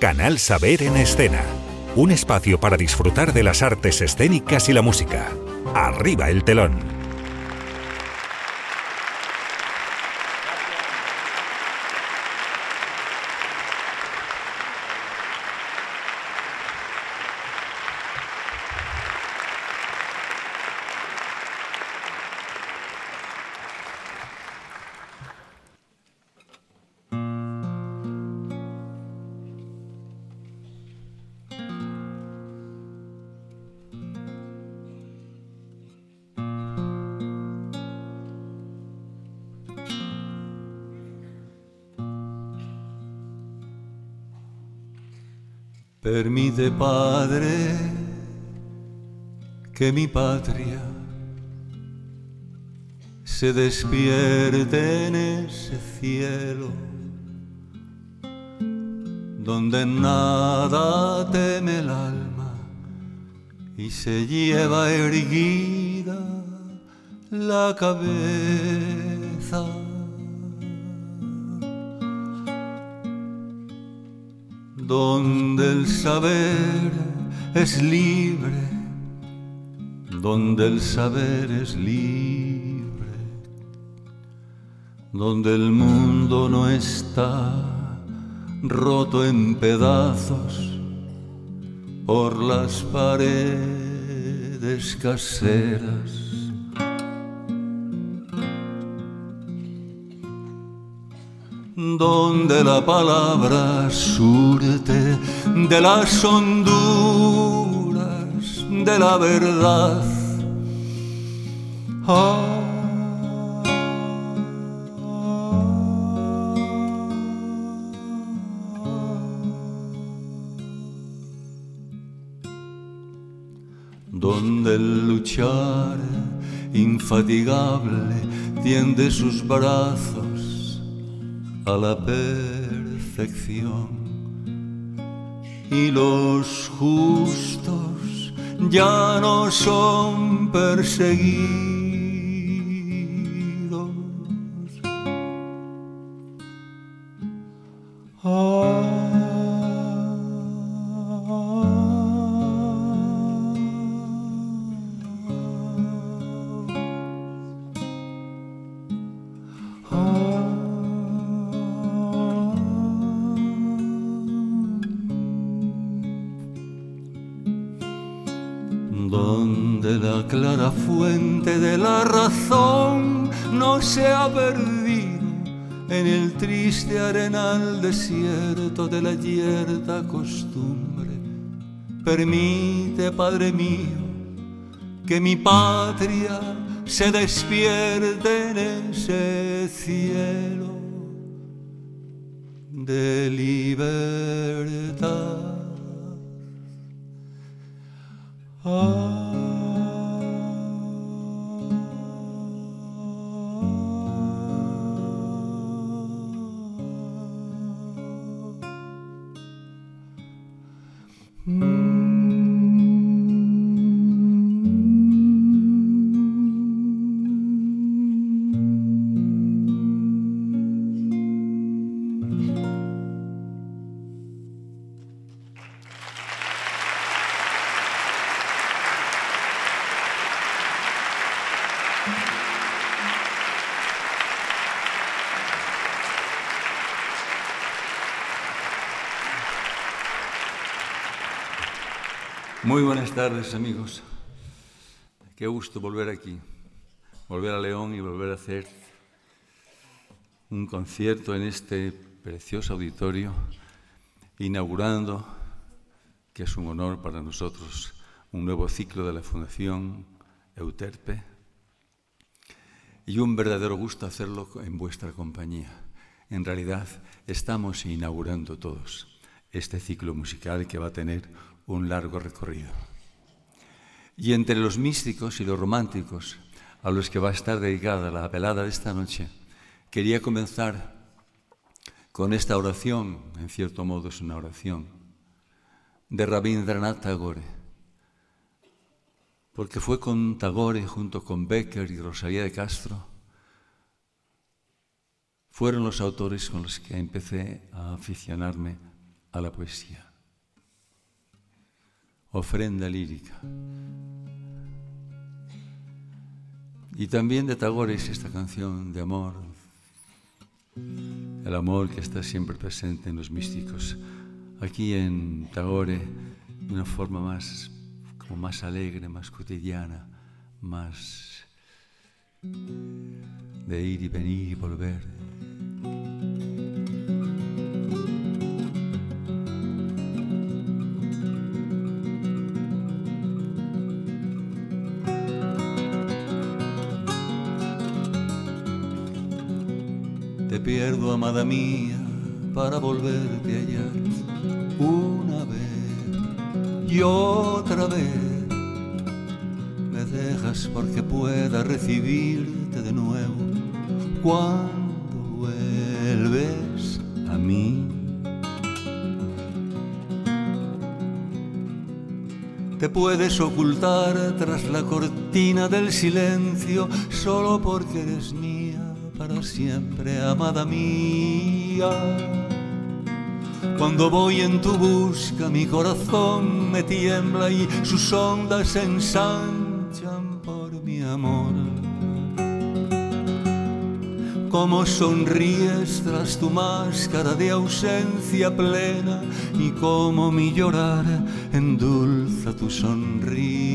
Canal Saber en Escena. Un espacio para disfrutar de las artes escénicas y la música. Arriba el telón. Permite, Padre, que mi patria se despierte en ese cielo donde nada teme el alma y se lleva erguida la cabeza. Donde el saber es libre, donde el saber es libre, donde el mundo no está roto en pedazos por las paredes caseras donde la palabra surte de las honduras de la verdad. Ah. donde el luchar infatigable tiende sus brazos a la perfección. Y los justos ya no son perseguidos. Triste arenal desierto de la yerta costumbre. Permite, Padre mío, que mi patria se despierte en ese cielo de libertad. Ah. Buenas tardes, amigos. Qué gusto volver aquí, volver a León y volver a hacer un concierto en este precioso auditorio, inaugurando, que es un honor para nosotros, un nuevo ciclo de la Fundación Euterpe y un verdadero gusto hacerlo en vuestra compañía. En realidad, estamos inaugurando todos este ciclo musical que va a tener un largo recorrido. Y entre los místicos y los románticos a los que va a estar dedicada la velada de esta noche, quería comenzar con esta oración, en cierto modo es una oración, de Rabindranath Tagore, porque fue con Tagore junto con Becker y Rosalía de Castro, fueron los autores con los que empecé a aficionarme a la poesía. Ofrenda lírica. Y también de Tagore es esta canción de amor, el amor que está siempre presente en los místicos. Aquí en Tagore, de una forma más, como más alegre, más cotidiana, más de ir y venir y volver. Pierdo, amada mía, para volverte a hallar una vez y otra vez. Me dejas porque pueda recibirte de nuevo cuando vuelves a mí. Te puedes ocultar tras la cortina del silencio solo porque eres mía para siempre, amada mía. Cuando voy en tu busca, mi corazón me tiembla y sus ondas se ensanchan por mi amor. Como sonríes tras tu máscara de ausencia plena y como mi llorar endulza tu sonrisa.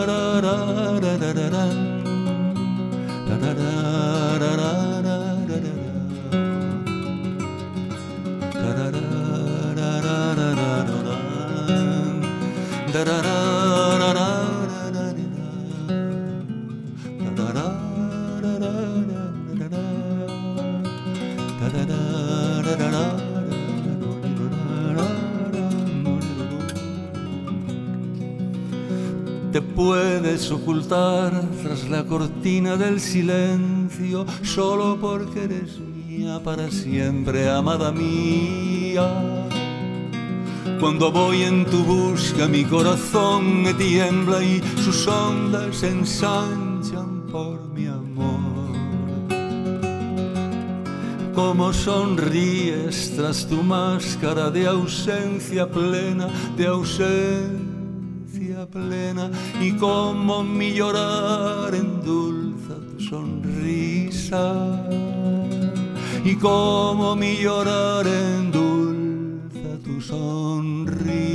Del silencio solo porque eres mía para siempre, amada mía. Cuando voy en tu busca mi corazón me tiembla y sus ondas se ensanchan por mi amor. Como sonríes tras tu máscara de ausencia plena, de ausencia plena y como mi llorar endulza tu y como mi llorar endulza tu sonrisa.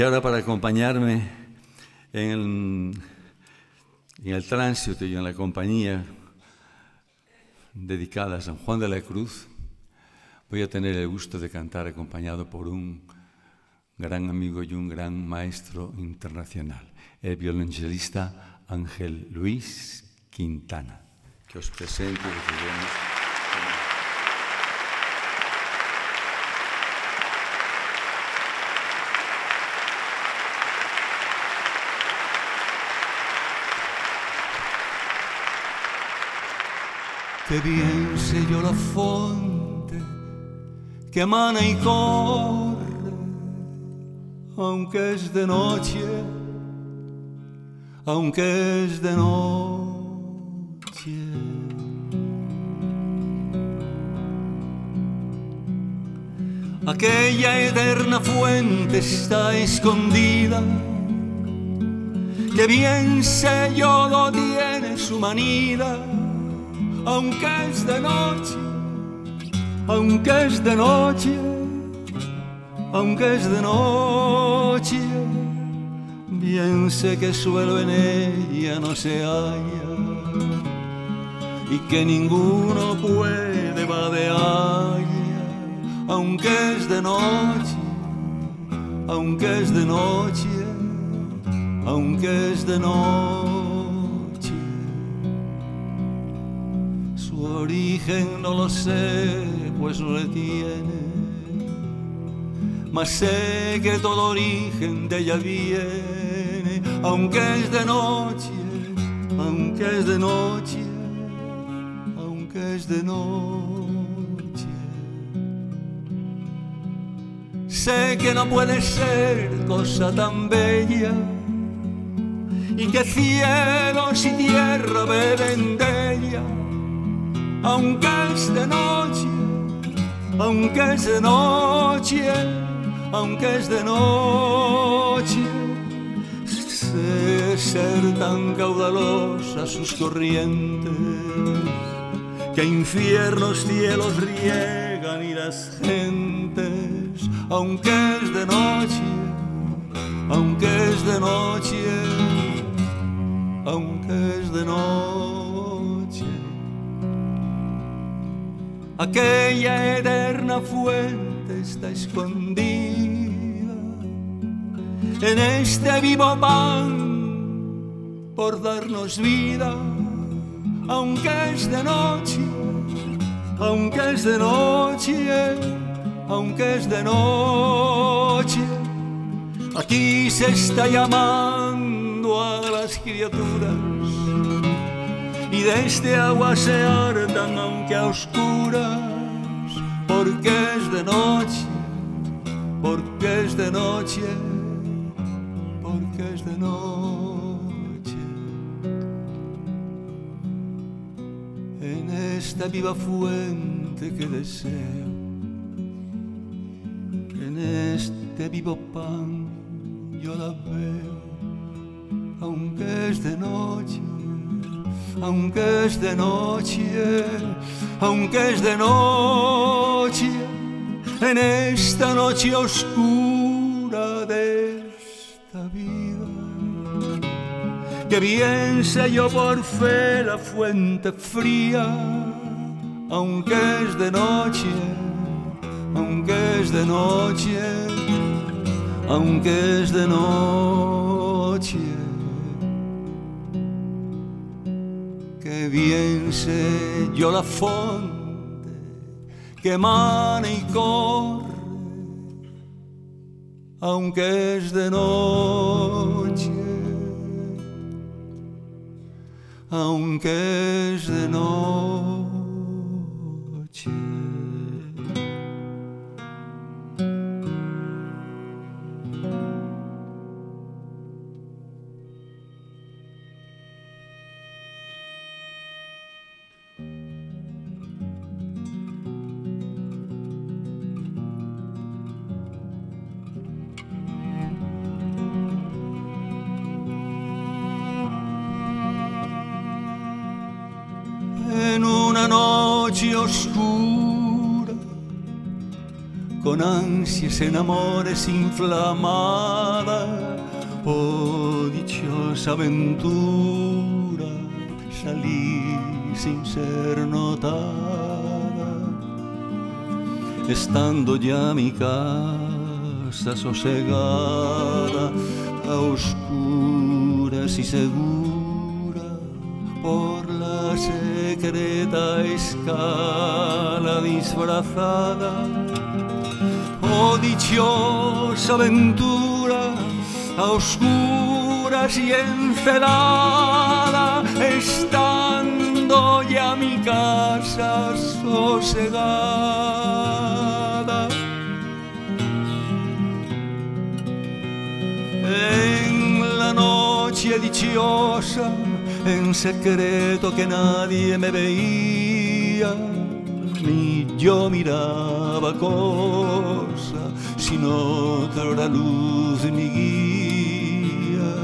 Y ahora para acompañarme en el, tránsito y en la compañía dedicada a San Juan de la Cruz, voy a tener el gusto de cantar acompañado por un gran amigo y un gran maestro internacional, el violonchelista Ángel Luis Quintana, que os presento y que bien yo la fuente que emana y corre, aunque es de noche, aunque es de noche. Aquella eterna fuente está escondida, que bien lo tiene su manida aunque es de noche, aunque es de noche, aunque es de noche, bien sé que suelo en ella no se halla y que ninguno puede vadear, aunque es de noche, aunque es de noche, aunque es de noche. Origen no lo sé, pues no le tiene. Mas sé que todo origen de ella viene, aunque es de noche, aunque es de noche, aunque es de noche. Sé que no puede ser cosa tan bella y que cielos y tierra beben de ella, aunque es de noche, aunque es de noche, aunque es de noche. Sé ser tan caudalosa sus corrientes, que infiernos cielos riegan y las gentes, aunque es de noche, aunque es de noche aunque es de noche. Aquella eterna fuente está escondida en este vivo pan por darnos vida, aunque es de noche, aunque es de noche, aunque es de noche. Aquí se está llamando a las criaturas y de este agua se hartan aunque a oscuras, porque es de noche, porque es de noche, porque es de noche. En esta viva fuente que deseo, en este vivo pan yo la veo aunque es de noche, aunque es de noche, aunque es de noche, en esta noche oscura de esta vida. Que bien sé yo por fe la fuente fría, aunque es de noche, aunque es de noche, aunque es de noche. Bien sé yo la fonte que emana y corre, aunque es de noche, aunque es de oscura, con ansias en amores inflamada, oh dichosa aventura, salí sin ser notada, estando ya mi casa sosegada, a oscuras y segura secreta escala disfrazada. Oh dichosa aventura, a oscuras y encelada, estando ya mi casa sosegada. En la noche dichosa, en secreto que nadie me veía, ni yo miraba cosa, sin otra luz ni guía,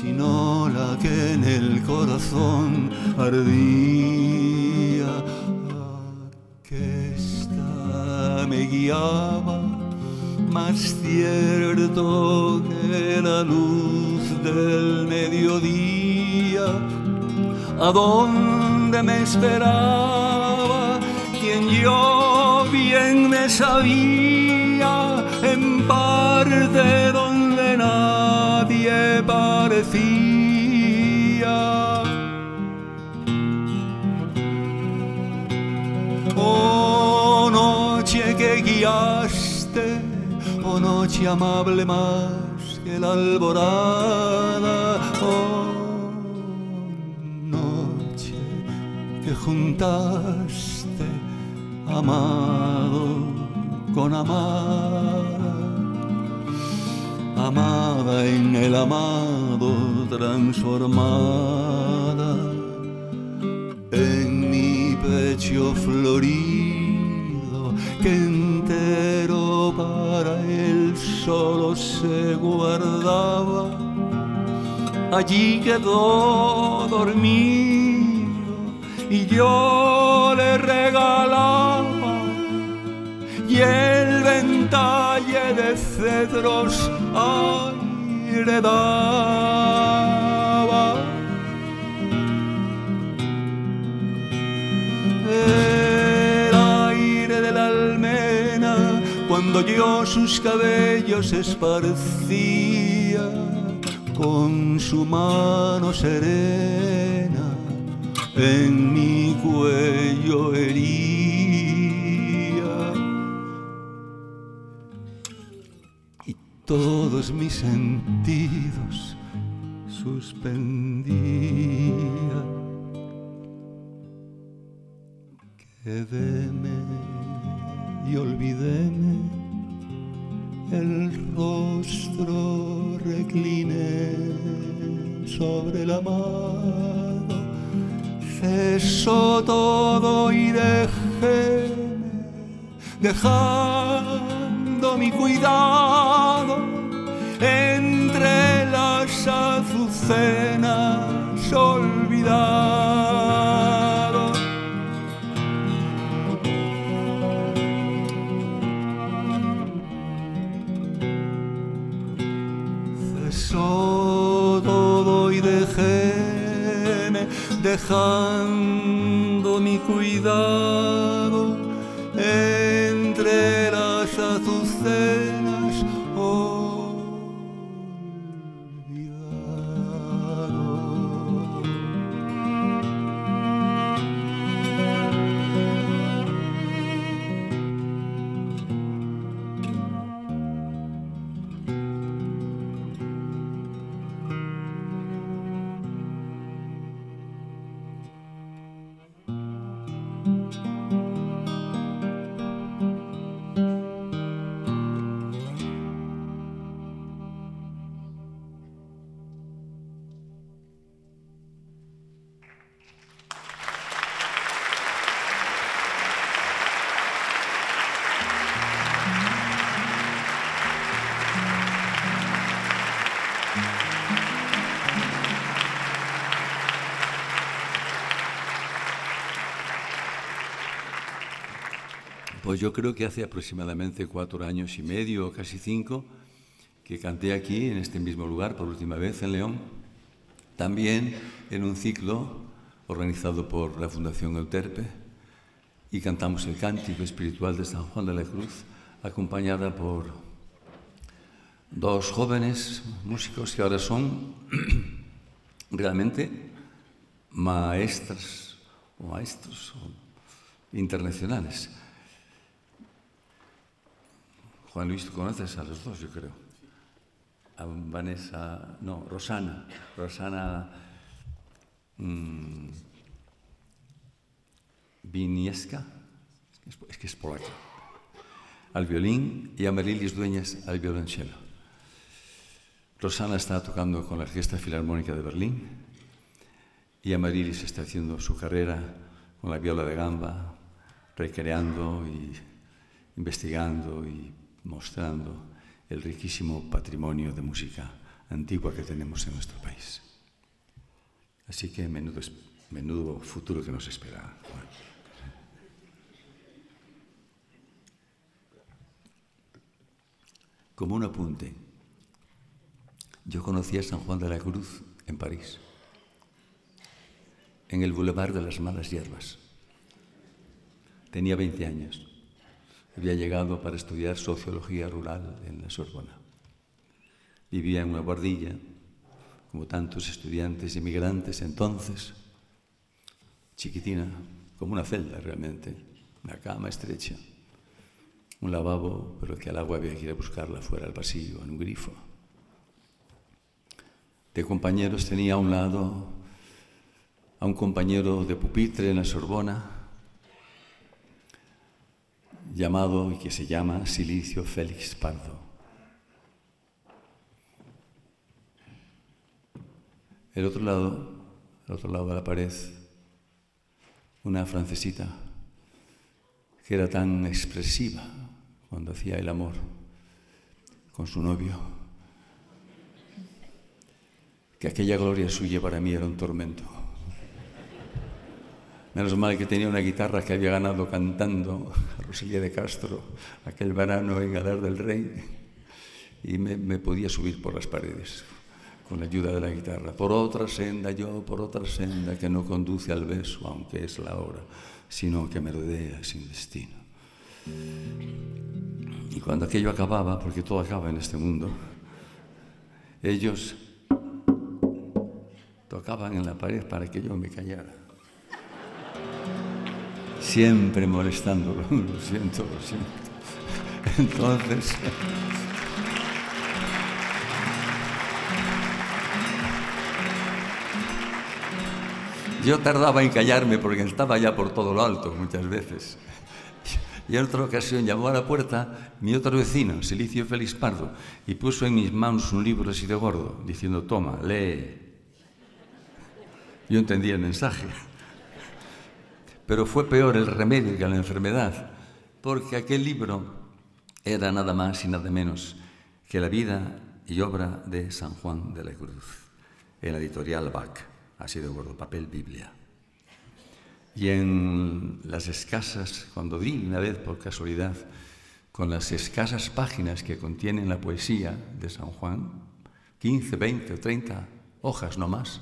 sino la que en el corazón ardía, que esta me guiaba más cierto que la luz del mediodía, a donde me esperaba quien yo bien me sabía, en parte donde nadie parecía. Oh, noche que guiaste, oh noche amable más que la alborada, que juntaste amado con amada, amada en el amado transformada en mi pecho florido que entero para él solo se guardaba. Allí quedó dormido y yo le regalaba y el ventalle de cedros aire daba. El aire de la almena cuando yo sus cabellos esparcía con su mano serena en mi cuello hería. Y todos mis sentidos suspendía. Quedéme y olvidéme el rostro recliné sobre la mano cesó todo y dejéme dejando mi cuidado entre las azucenas olvidado. Dejando mi cuidado entre las creo que hace aproximadamente cuatro años y medio, casi cinco, que canté aquí, en este mismo lugar, por última vez, en León, también en un ciclo organizado por la Fundación Euterpe, y cantamos el cántico espiritual de San Juan de la Cruz, acompañada por dos jóvenes músicos que ahora son realmente maestras o maestros internacionales. Juan Luis, tú conoces a los dos, yo creo. A Vanessa, no, Rosana. Rosana mmm, Vinieska, es que es, polaca, al violín y a Marilis Dueñas al violonchelo. Rosana está tocando con la Orquesta Filarmónica de Berlín y Amarilis está haciendo su carrera con la viola de gamba, recreando y investigando y mostrando el riquísimo patrimonio de música antigua que tenemos en nuestro país. Así que menudo, menudo futuro que nos espera. Como un apunte, yo conocí a San Juan de la Cruz en París, en el Boulevard de las Malas Hierbas. Tenía 20 años. Había llegado para estudiar sociología rural en la Sorbona. Vivía en una guardilla, como tantos estudiantes inmigrantes entonces, chiquitina, como una celda realmente, una cama estrecha, un lavabo, pero que al agua había que ir a buscarla fuera al pasillo, en un grifo. De compañeros tenía a un lado a un compañero de pupitre en la Sorbona, llamado y que se llama Silicio Félix Pardo. El otro lado, el otro lado de la pared, una francesita que era tan expresiva cuando hacía el amor con su novio, que aquella gloria suya para mí era un tormento. Menos mal que tenía una guitarra que había ganado cantando a Rosalía de Castro aquel verano en Galar del Rey y me, me, podía subir por las paredes con la ayuda de la guitarra. Por otra senda yo, por otra senda que no conduce al beso, aunque es la hora, sino que me rodea sin destino. Y cuando aquello acababa, porque todo acaba en este mundo, ellos tocaban en la pared para que yo me callara siempre molestándolo. Lo siento, lo siento. Entonces... Yo tardaba en callarme porque estaba ya por todo lo alto muchas veces. Y en otra ocasión llamó a la puerta mi otro vecino, Silicio Félix Pardo, y puso en mis manos un libro así de gordo, diciendo, toma, lee. Yo entendí el mensaje. Pero fue peor el remedio que la enfermedad, porque aquel libro era nada más y nada menos que la vida y obra de San Juan de la Cruz, en la editorial Bach, así de gordo, papel Biblia. Y en las escasas, cuando di una vez por casualidad, con las escasas páginas que contienen la poesía de San Juan, 15, 20 o 30 hojas no más,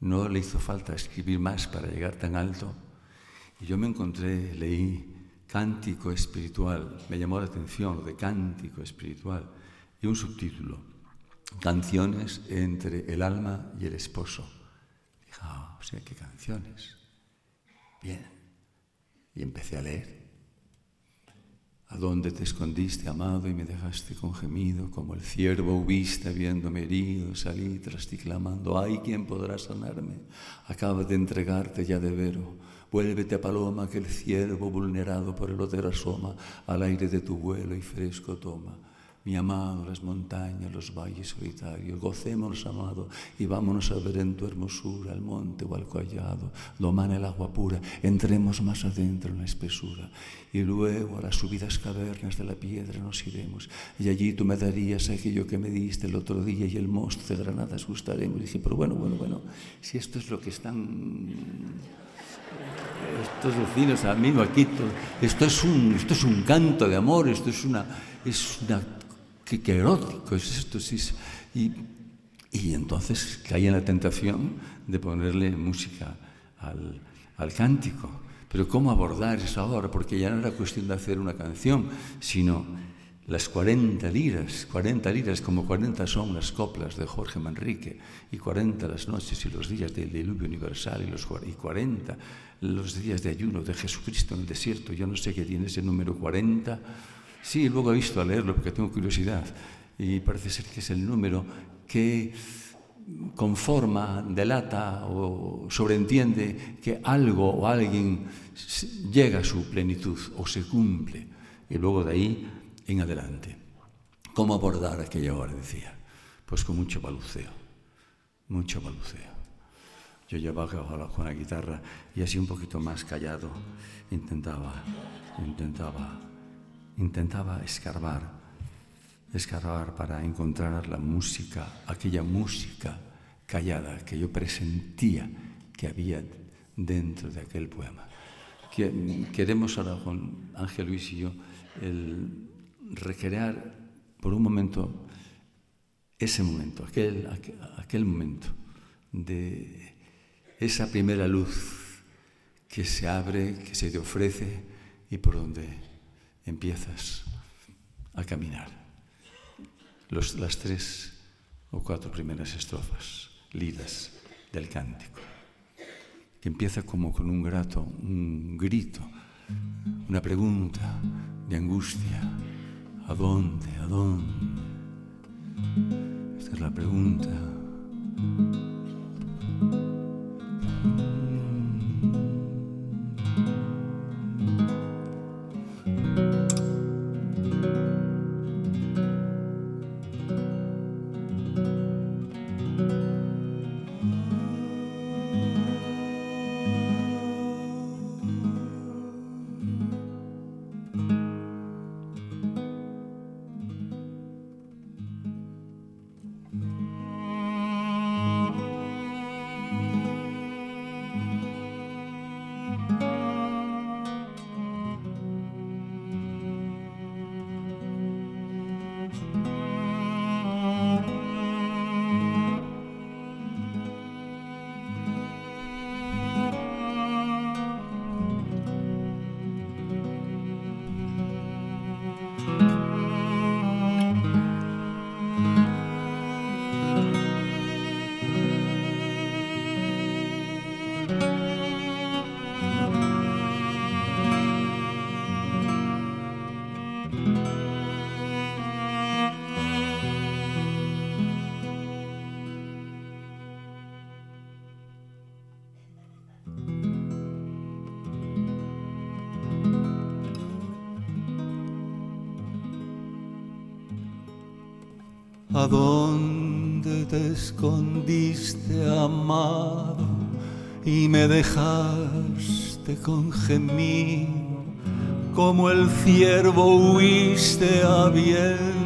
no le hizo falta escribir más para llegar tan alto y yo me encontré, leí cántico espiritual, me llamó la atención lo de cántico espiritual y un subtítulo, canciones entre el alma y el esposo. Dije, ah, o sea, ¿qué canciones? Bien. Y empecé a leer. ¿A dónde te escondiste, amado, y me dejaste con gemido? Como el ciervo hubiste viéndome herido, salí tras ti clamando, ay, ¿quién podrá sanarme? Acaba de entregarte ya de vero Vuélvete, paloma, que el ciervo vulnerado por el otero asoma, al aire de tu vuelo y fresco toma. Mi amado, las montañas, los valles solitarios, gocémonos, amado, y vámonos a ver en tu hermosura al monte o al collado, domana el agua pura, entremos más adentro en la espesura, y luego a las subidas cavernas de la piedra nos iremos, y allí tú me darías aquello que me diste el otro día, y el mosto de granadas gustaremos. Y dije, pero bueno, bueno, bueno, si esto es lo que están estos vecinos, a mí aquí, todo, esto es un, esto es un canto de amor, esto es una, es una, qué, erótico es esto, sí, es, y, y entonces caí en la tentación de ponerle música al, al cántico. Pero ¿cómo abordar eso ahora? Porque ya no era cuestión de hacer una canción, sino las 40 liras, 40 liras como 40 son las coplas de Jorge Manrique, y 40 las noches y los días del diluvio universal, y, los, y 40 los días de ayuno de Jesucristo en el desierto. Yo no sé qué tiene ese número 40. Sí, luego he visto a leerlo porque tengo curiosidad, y parece ser que es el número que conforma, delata o sobreentiende que algo o alguien llega a su plenitud o se cumple. Y luego de ahí en adelante. ¿Cómo abordar aquella hora? Decía. Pues con mucho baluceo, mucho baluceo. Yo llevaba con la guitarra y así un poquito más callado intentaba, intentaba, intentaba escarbar, escarbar para encontrar la música, aquella música callada que yo presentía que había dentro de aquel poema. Queremos ahora con Ángel Luis y yo el recrear por un momento ese momento, aquel, aquel, momento de esa primera luz que se abre, que se te ofrece y por donde empiezas a caminar. las tres o cuatro primeras estrofas, lidas del cántico, que empieza como con un grato, un grito, una pregunta, de angustia. ¿A dónde? ¿A dónde? Esta es la pregunta. ¿A dónde te escondiste, amado, y me dejaste con gemido? Como el ciervo huiste habiéndome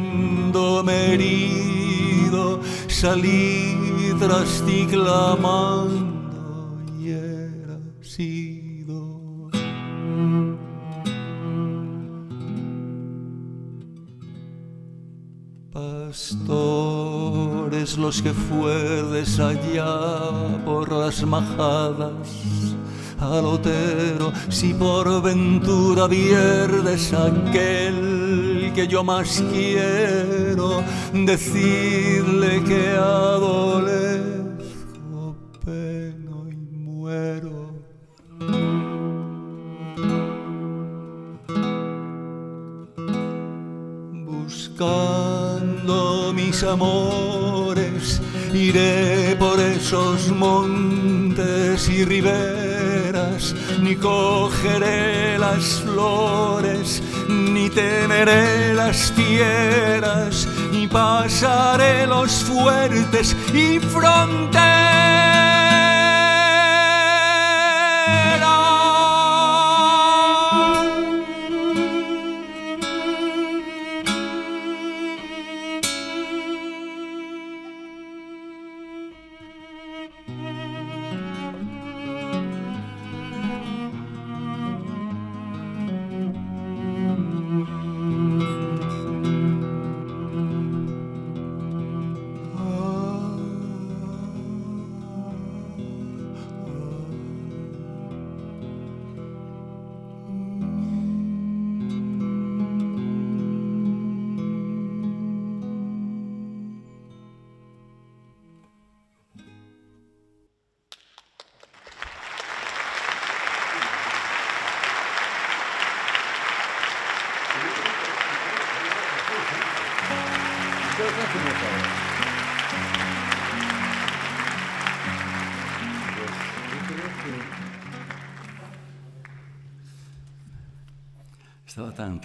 herido, salí tras ti clamando Que fuedes allá por las majadas al otero, si por ventura pierdes aquel que yo más quiero, decirle que adolezco, peno y muero. Buscando mis amores, iré por esos montes y riberas, ni cogeré las flores, ni temeré las fieras, ni pasaré los fuertes y fronteras.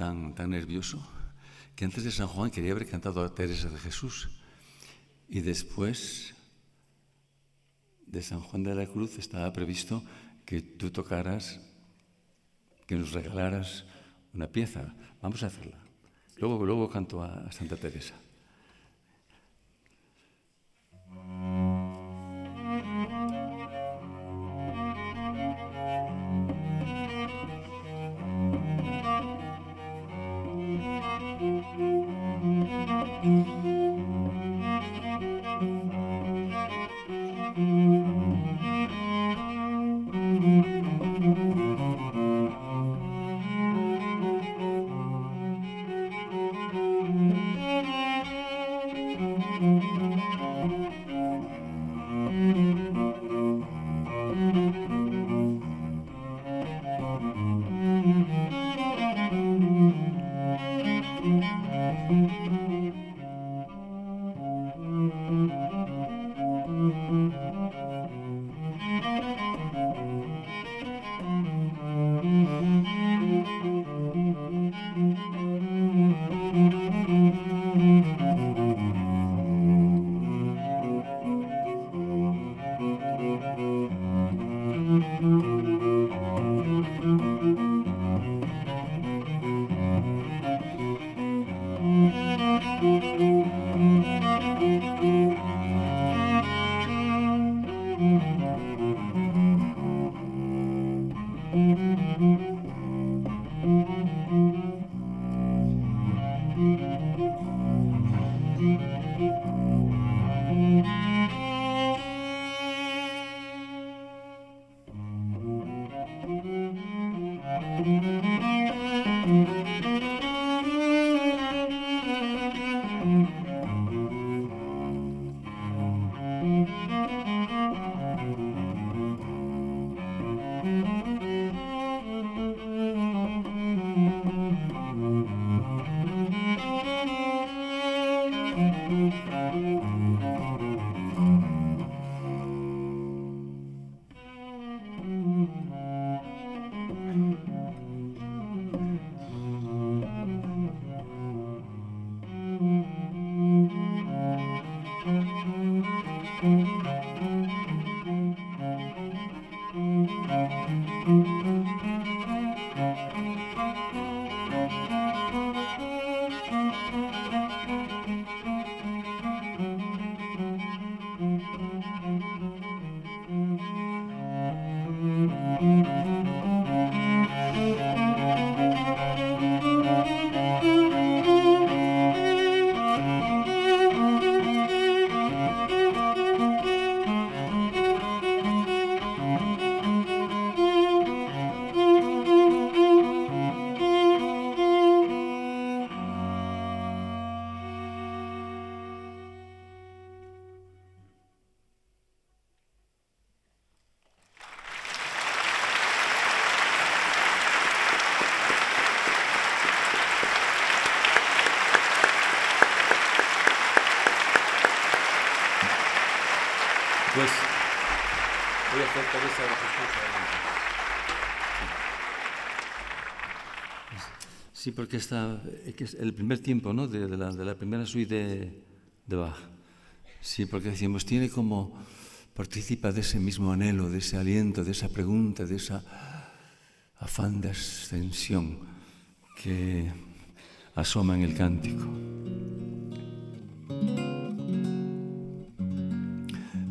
Tan, nervioso que antes de San Juan quería haber cantado a Teresa de Jesús. Y después de San Juan de la Cruz estaba previsto que tú tocaras, que nos regalaras una pieza. Vamos a hacerla. Luego, luego canto a Santa Teresa. Mm-hmm. Sí, porque está, es el primer tiempo ¿no? de, la, de la, primera suite de, de, Bach. Sí, porque decimos, tiene como, participa de ese mismo anhelo, de ese aliento, de esa pregunta, de esa afán de ascensión que asoma en el cántico.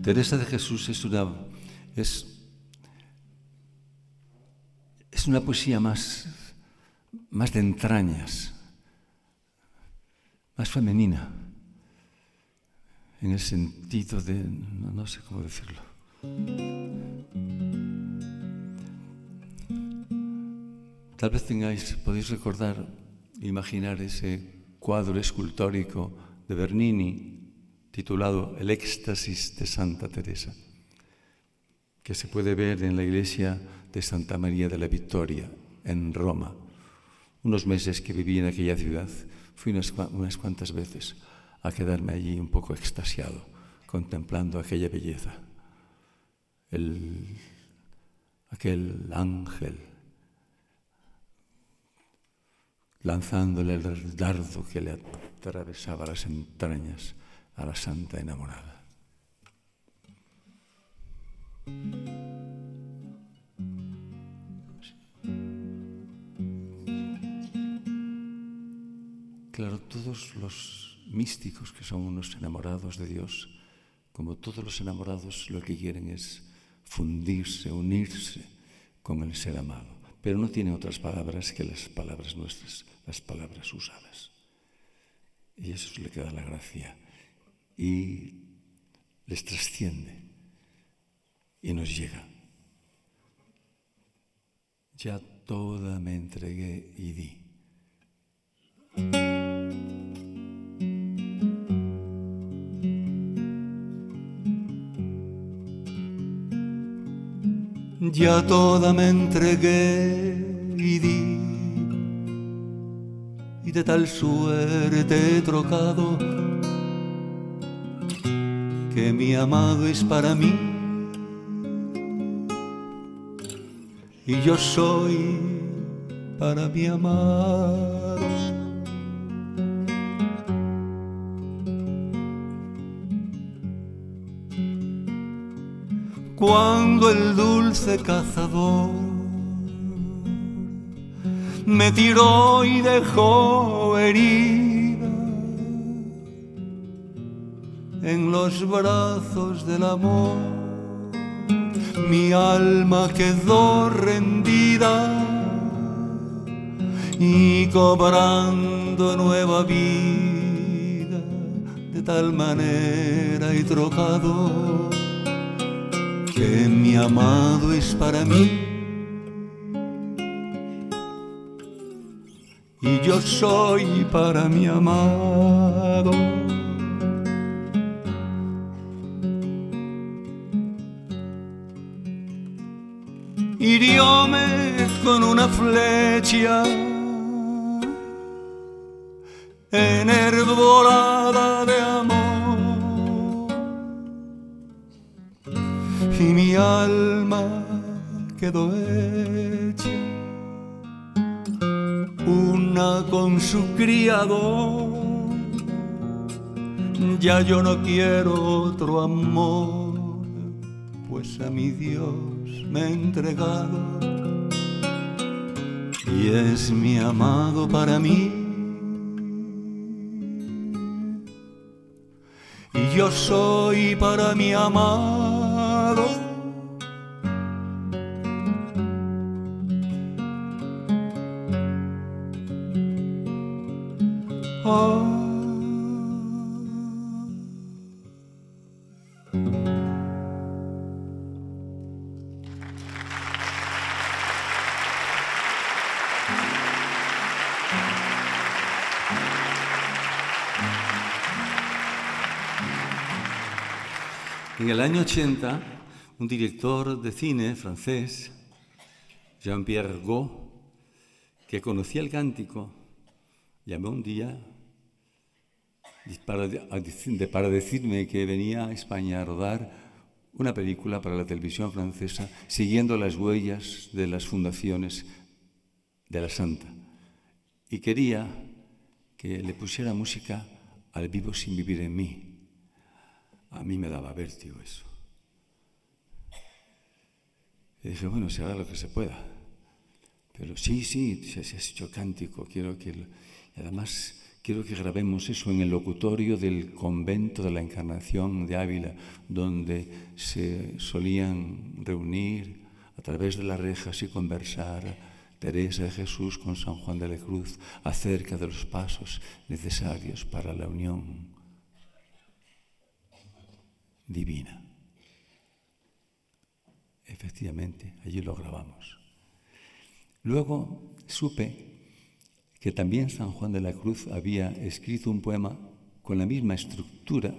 Teresa de Jesús es una, es, es una poesía más más de entrañas, más femenina, en el sentido de, no, sé cómo decirlo. Tal vez tengáis, podéis recordar, imaginar ese cuadro escultórico de Bernini titulado El éxtasis de Santa Teresa, que se puede ver en la iglesia de Santa María de la Victoria, en Roma unos meses que viví en aquella ciudad, fui unas, unas cuantas veces a quedarme allí un poco extasiado, contemplando aquella belleza. El, aquel ángel lanzándole el dardo que le atravesaba las entrañas a la santa enamorada. Claro, todos los místicos que son unos enamorados de Dios, como todos los enamorados, lo que quieren es fundirse, unirse con el ser amado. Pero no tiene otras palabras que las palabras nuestras, las palabras usadas. Y eso es lo que da la gracia. Y les trasciende y nos llega. Ya toda me entregué y di. Ya toda me entregué y di, y de tal suerte he trocado que mi amado es para mí y yo soy para mi amado. Cuando el dulce cazador me tiró y dejó herida en los brazos del amor. Mi alma quedó rendida y cobrando nueva vida de tal manera y trocado que mi amado es para mí y yo soy para mi amado. Hirióme con una flecha enherbolada quedó hecha una con su criado. Ya yo no quiero otro amor, pues a mi Dios me he entregado y es mi amado para mí. Y yo soy para mi amado. El año 80, un director de cine francés, Jean-Pierre Gault, que conocía el cántico, llamó un día para, decirme que venía a España a rodar una película para la televisión francesa siguiendo las huellas de las fundaciones de la Santa. Y quería que le pusiera música al vivo sin vivir en mí. A mí me daba vértigo eso. Y dije, bueno, se hará lo que se pueda. Pero sí, sí, se, ha hecho cántico. Quiero que, y además, quiero que grabemos eso en el locutorio del convento de la Encarnación de Ávila, donde se solían reunir a través de las rejas y conversar Teresa de Jesús con San Juan de la Cruz acerca de los pasos necesarios para la unión divina. Efectivamente, allí lo grabamos. Luego supe que también San Juan de la Cruz había escrito un poema con la misma estructura,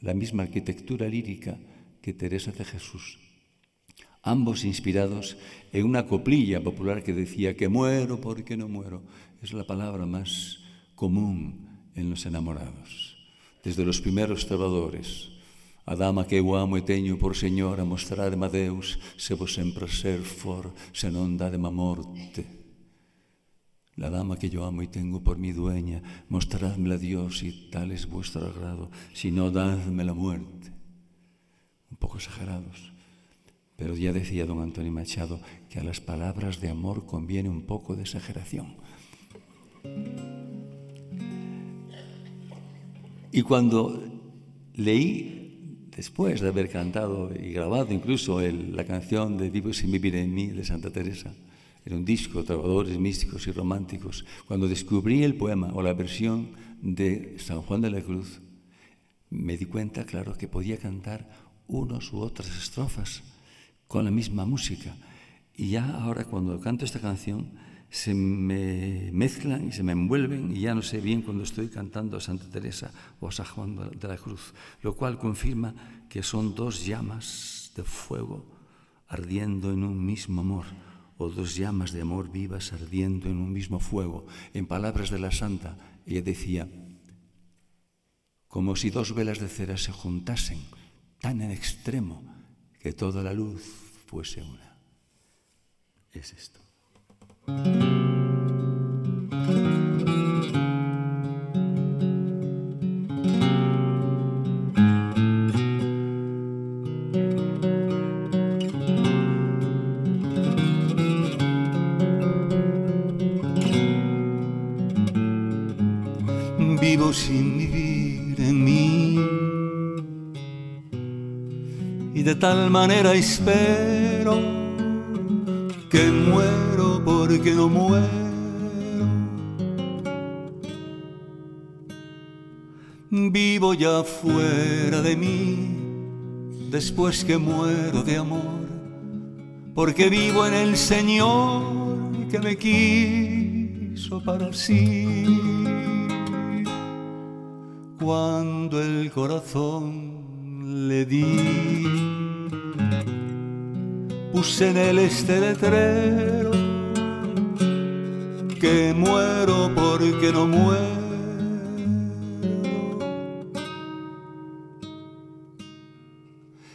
la misma arquitectura lírica que Teresa de Jesús. Ambos inspirados en una coplilla popular que decía que muero porque no muero. Es la palabra más común en los enamorados. Desde los primeros trovadores, A dama que eu amo e teño por señora mostrarme a Deus se vos en prazer for, se non dadema morte. La dama que yo amo y tengo por mi dueña, mostradmela Dios si tal es vuestro agrado, si no dadme la muerte. Un poco exagerados. Pero ya decía don Antonio Machado que a las palabras de amor conviene un poco de exageración. Y cuando leí después de haber cantado y grabado incluso la canción de Vivo sin vivir en mí de Santa Teresa. Era un disco, de trovadores místicos y románticos. Cuando descubrí el poema o la versión de San Juan de la Cruz, me di cuenta, claro, que podía cantar unos u otras estrofas con la misma música. Y ya ahora cuando canto esta canción, se me mezclan y se me envuelven y ya no sé bien cuando estoy cantando a Santa Teresa o a San Juan de la Cruz, lo cual confirma que son dos llamas de fuego ardiendo en un mismo amor o dos llamas de amor vivas ardiendo en un mismo fuego. En palabras de la Santa, ella decía, como si dos velas de cera se juntasen tan en extremo que toda la luz fuese una. Es esto. Vivo sin vivir en mí. Y de tal manera espero que muero que no muero. Vivo ya fuera de mí, después que muero de amor, porque vivo en el Señor que me quiso para sí. Cuando el corazón le di, puse en él este letrero que muero porque no muero.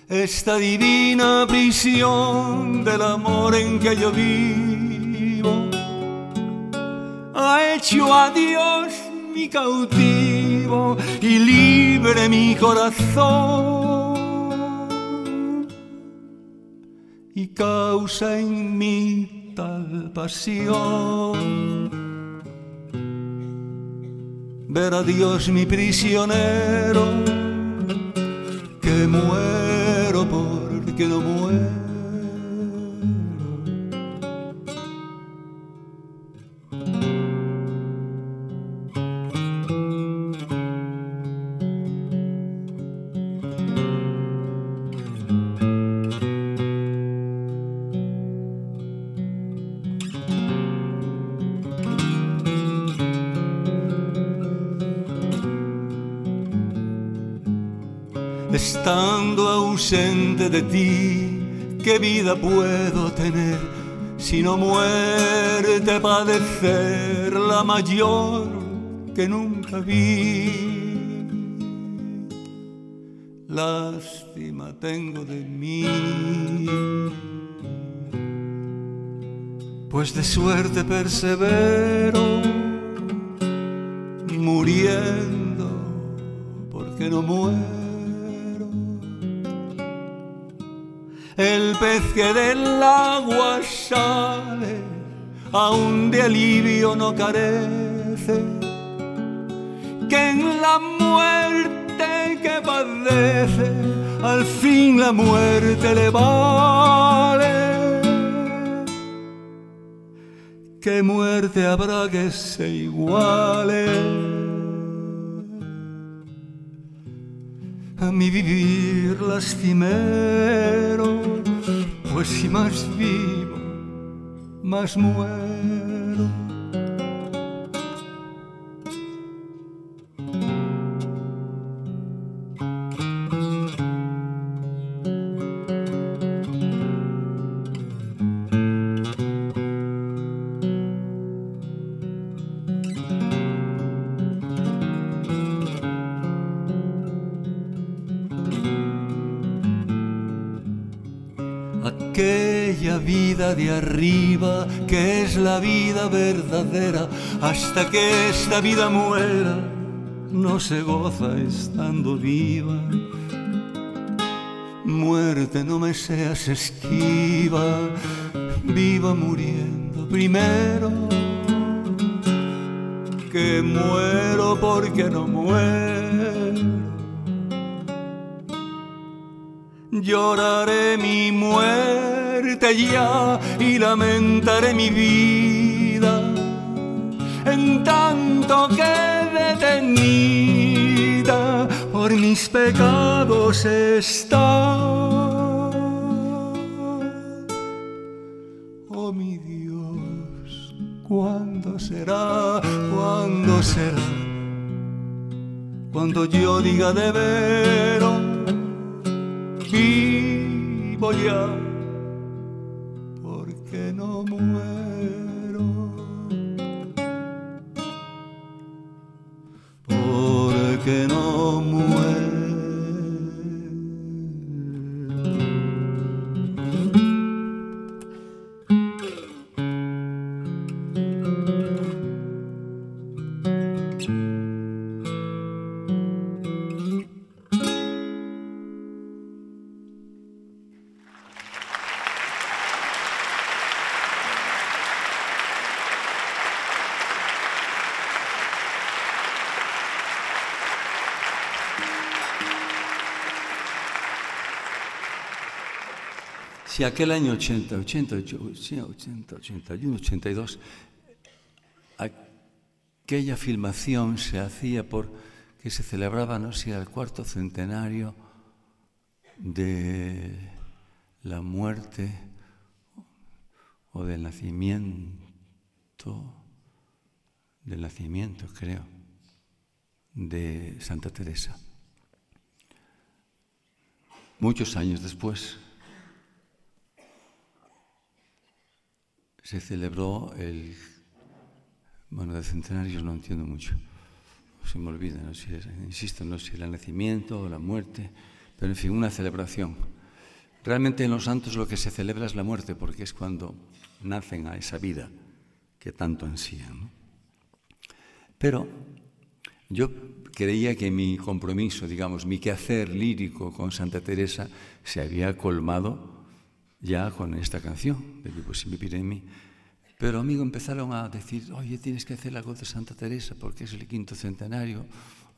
Esta divina prisión del amor en que yo vivo ha hecho a Dios mi cautivo y libre mi corazón. Y causa en mí tal pasión ver a Dios mi prisionero que muere porque no muero. Puedo tener? Si no muerte padecer la mayor que nunca vi. Lástima tengo de mí, pues de suerte persevero, muriendo porque no muero. Pez que del agua sale, aún de alivio no carece, que en la muerte que padece, al fin la muerte le vale. ¿Qué muerte habrá que se iguale? a mi vivir lastimero pues si más vivo, más muero. Que es la vida verdadera, hasta que esta vida muera, no se goza estando viva. Muerte, no me seas esquiva, viva muriendo primero, que muero porque no muero. Lloraré mi muerte ya y lamentaré mi vida en tanto que detenida por mis pecados está. Oh mi Dios, ¿cuándo será? ¿Cuándo será? Cuando yo diga de veros, vivo ya Si aquel año 80, 80, 80, 81, 82, aquella filmación se hacía por que se celebraba, no sé, el cuarto centenario de la muerte o del nacimiento, del nacimiento, creo, de Santa Teresa. Muchos años después se celebró el, bueno, de centenarios no entiendo mucho, se me olvida, no sé, insisto, no sé, el nacimiento o la muerte, pero en fin, una celebración. Realmente en los santos lo que se celebra es la muerte, porque es cuando nacen a esa vida que tanto ansían. Pero yo creía que mi compromiso, digamos, mi quehacer lírico con Santa Teresa se había colmado ya con esta canción de vivir en mí. Pero amigo empezaron a decir, oye, tienes que hacer la voz de Santa Teresa porque es el quinto centenario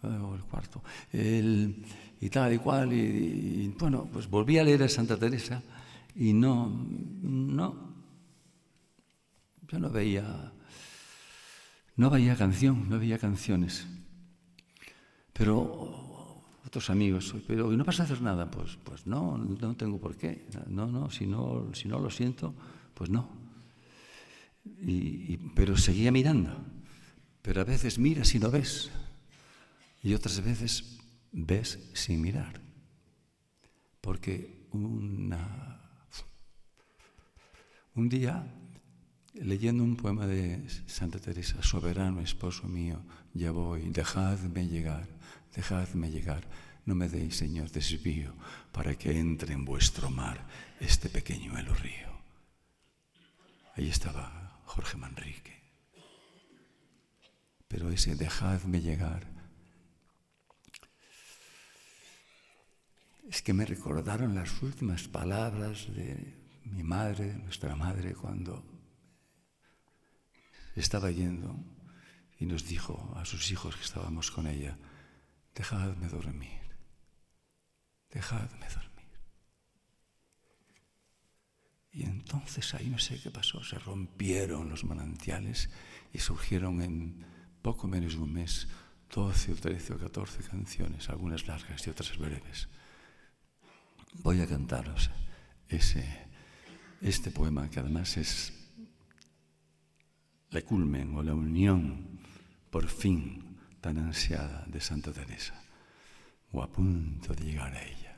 eh, o el cuarto, y tal y cual. Y, bueno, pues volví a leer a Santa Teresa y no, no, yo no veía, no veía canción, no veía canciones. Pero otros amigos, pero no vas a hacer nada? Pues, pues no, no tengo por qué. No, no, si no, si no lo siento, pues no. Y, pero seguía mirando. Pero a veces miras y no ves. Y otras veces ves sin mirar. Porque una, un día, leyendo un poema de Santa Teresa, soberano esposo mío, ya voy, dejadme llegar dejadme llegar, no me deis, Señor, desvío, para que entre en vuestro mar este pequeñuelo río. Ahí estaba Jorge Manrique. Pero ese dejadme llegar es que me recordaron las últimas palabras de mi madre, nuestra madre, cuando estaba yendo y nos dijo a sus hijos que estábamos con ella, dejadme dormir, dejadme dormir. Y entonces ahí no sé qué pasó, se rompieron los manantiales y surgieron en poco menos de un mes 12 o 13 o 14 canciones, algunas largas y otras breves. Voy a cantaros ese, este poema que además es la culmen o la unión por fin tan ansiada de Santa Teresa, o a punto de llegar a ella.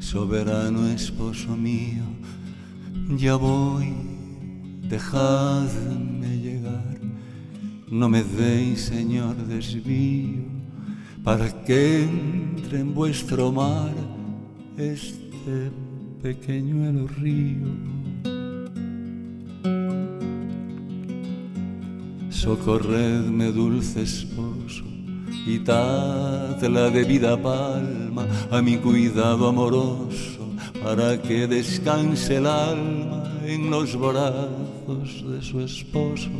Soberano esposo mío, ya voy, dejadme llegar, no me deis, Señor, desvío, para que entre en vuestro mar este pequeñuelo río. Socorredme, dulce esposo, y la debida palma a mi cuidado amoroso, para que descanse el alma en los brazos de su esposo.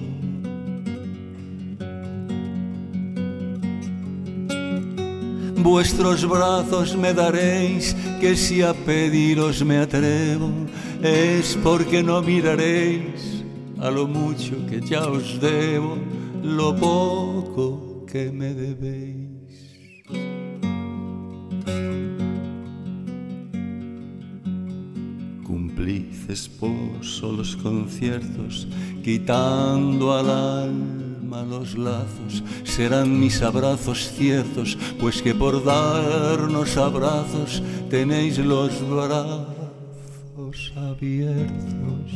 Vuestros brazos me daréis, que si a pediros me atrevo, es porque no miraréis a lo mucho que ya os debo, lo poco que me debéis. Cumplid, esposo, los conciertos, quitando al alma los lazos serán mis abrazos ciertos, pues que por darnos abrazos tenéis los brazos abiertos.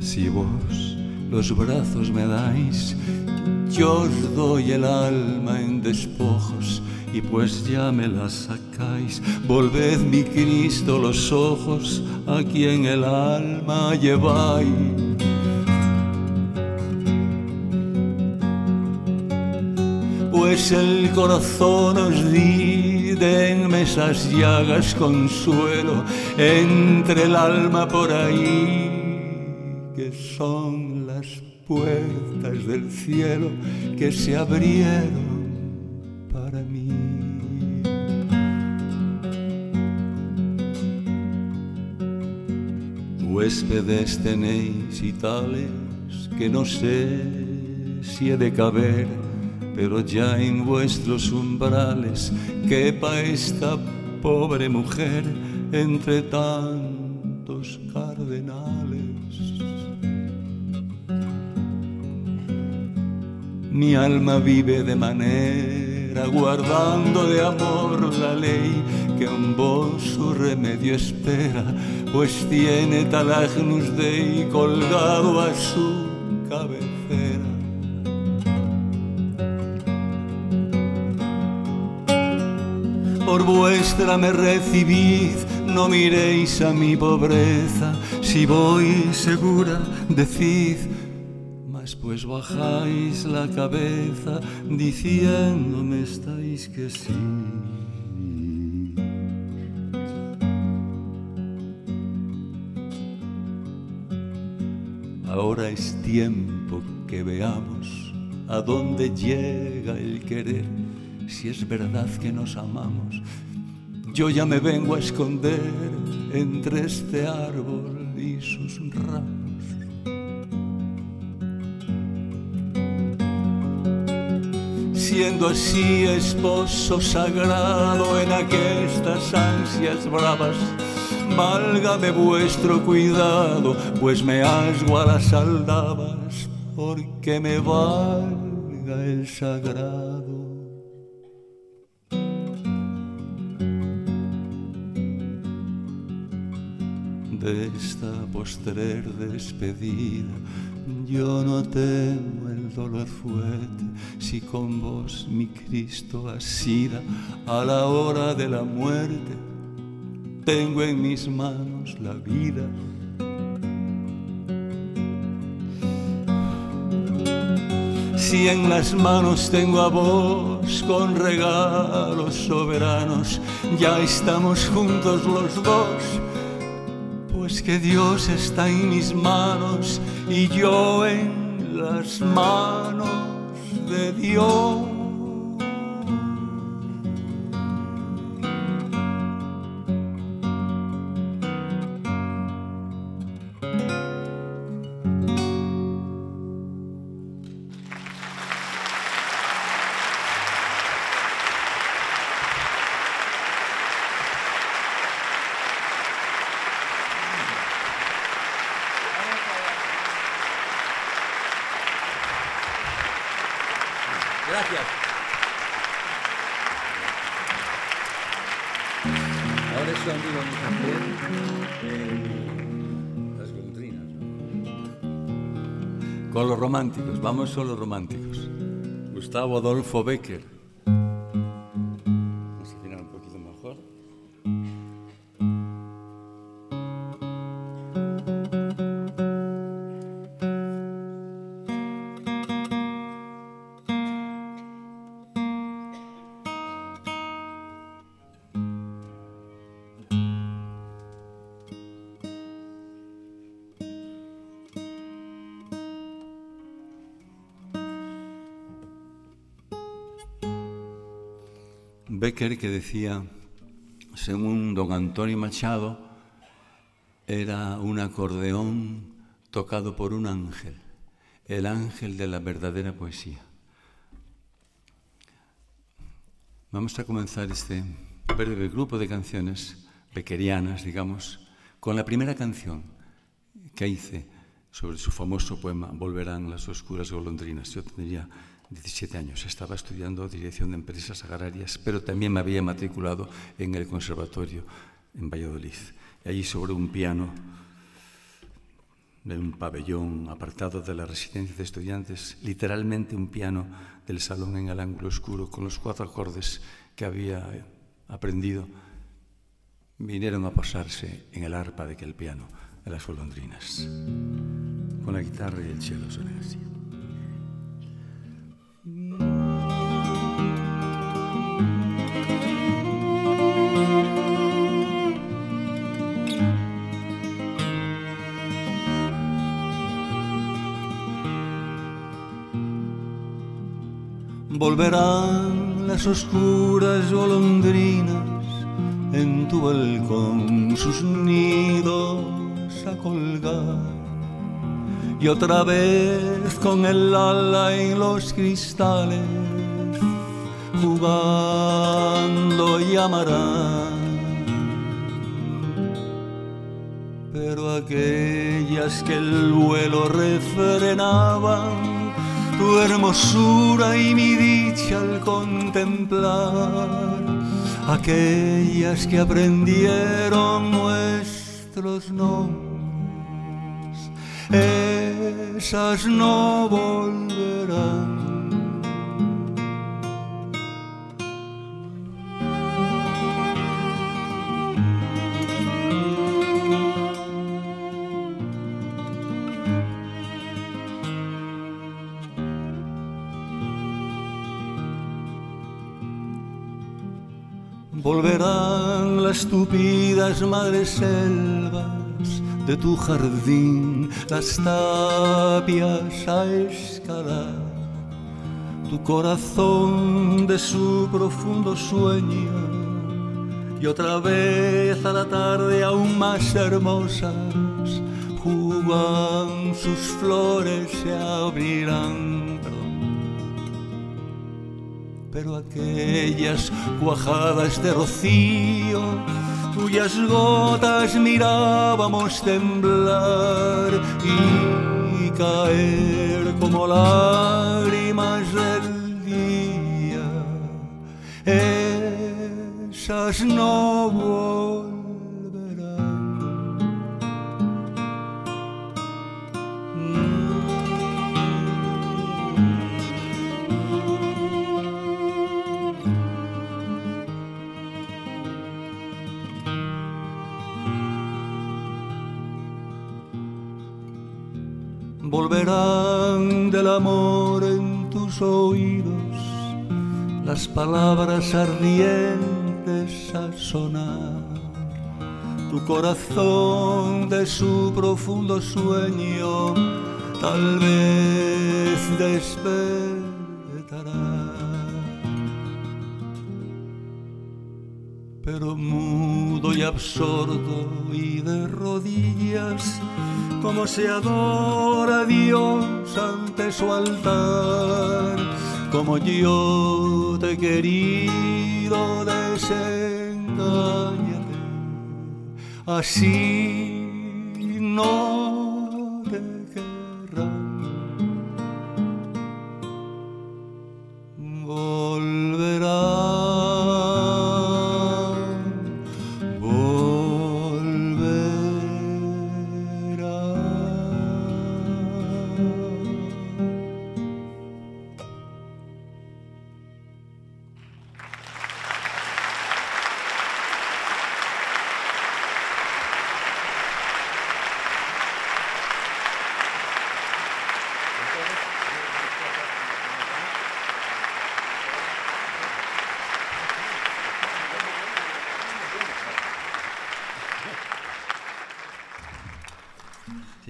Si vos los brazos me dais, yo os doy el alma en despojos, y pues ya me la sacáis, volved mi Cristo los ojos a quien el alma lleváis. pues el corazón os di, denme esas llagas consuelo entre el alma por ahí, que son las puertas del cielo que se abrieron huéspedes tenéis y tales que no sé si he de caber, pero ya en vuestros umbrales quepa esta pobre mujer entre tantos cardenales. Mi alma vive de manera, guardando de amor la ley, que un vos su remedio espera, pues tiene tal Agnus Dei colgado a su cabecera. Por vuestra me recibid, no miréis a mi pobreza, si voy segura, decid, pues bajáis la cabeza diciéndome estáis que sí. Ahora es tiempo que veamos a dónde llega el querer, si es verdad que nos amamos. Yo ya me vengo a esconder entre este árbol y sus ramos siendo así esposo sagrado en aquestas ansias bravas. Válgame vuestro cuidado, pues me asgo a las aldabas, porque me valga el sagrado. De esta postrer despedida, yo no temo fuerte, si con vos, mi Cristo, asida a la hora de la muerte, tengo en mis manos la vida. Si en las manos tengo a vos con regalos soberanos, ya estamos juntos los dos, pues que Dios está en mis manos y yo en las manos de Dios. Románticos, vamos solo románticos. Gustavo Adolfo Becker, Becker que decía, según don Antonio Machado, era un acordeón tocado por un ángel, el ángel de la verdadera poesía. Vamos a comenzar este breve grupo de canciones beckerianas, digamos, con la primera canción que hice sobre su famoso poema Volverán las oscuras golondrinas. Yo tendría 17 años. Estaba estudiando dirección de empresas agrarias, pero también me había matriculado en el conservatorio en Valladolid. Y allí sobre un piano de un pabellón apartado de la residencia de estudiantes, literalmente un piano del salón en el ángulo oscuro con los cuatro acordes que había aprendido, vinieron a posarse en el arpa de aquel piano de las golondrinas, con la guitarra y el cielo suenan Volverán las oscuras golondrinas en tu balcón, sus nidos a colgar. Y otra vez con el ala en los cristales, jugando y amarán. Pero aquellas que el vuelo refrenaban, tu hermosura y mi dicha al contemplar aquellas que aprendieron nuestros nombres, esas no volverán. Volverán las tupidas madres selvas de tu jardín, las tapias a escalar, tu corazón de su profundo sueño. Y otra vez a la tarde aún más hermosas, jugan sus flores se abrirán pero aquellas cuajadas de rocío, cuyas gotas mirábamos temblar y caer como lágrimas del día, esas no volverán del amor en tus oídos las palabras ardientes a sonar. Tu corazón de su profundo sueño tal vez despertará. Pero mudo y absorto y de rodillas como se adora a Dios ante su altar, como yo te he querido desengañarte, así no te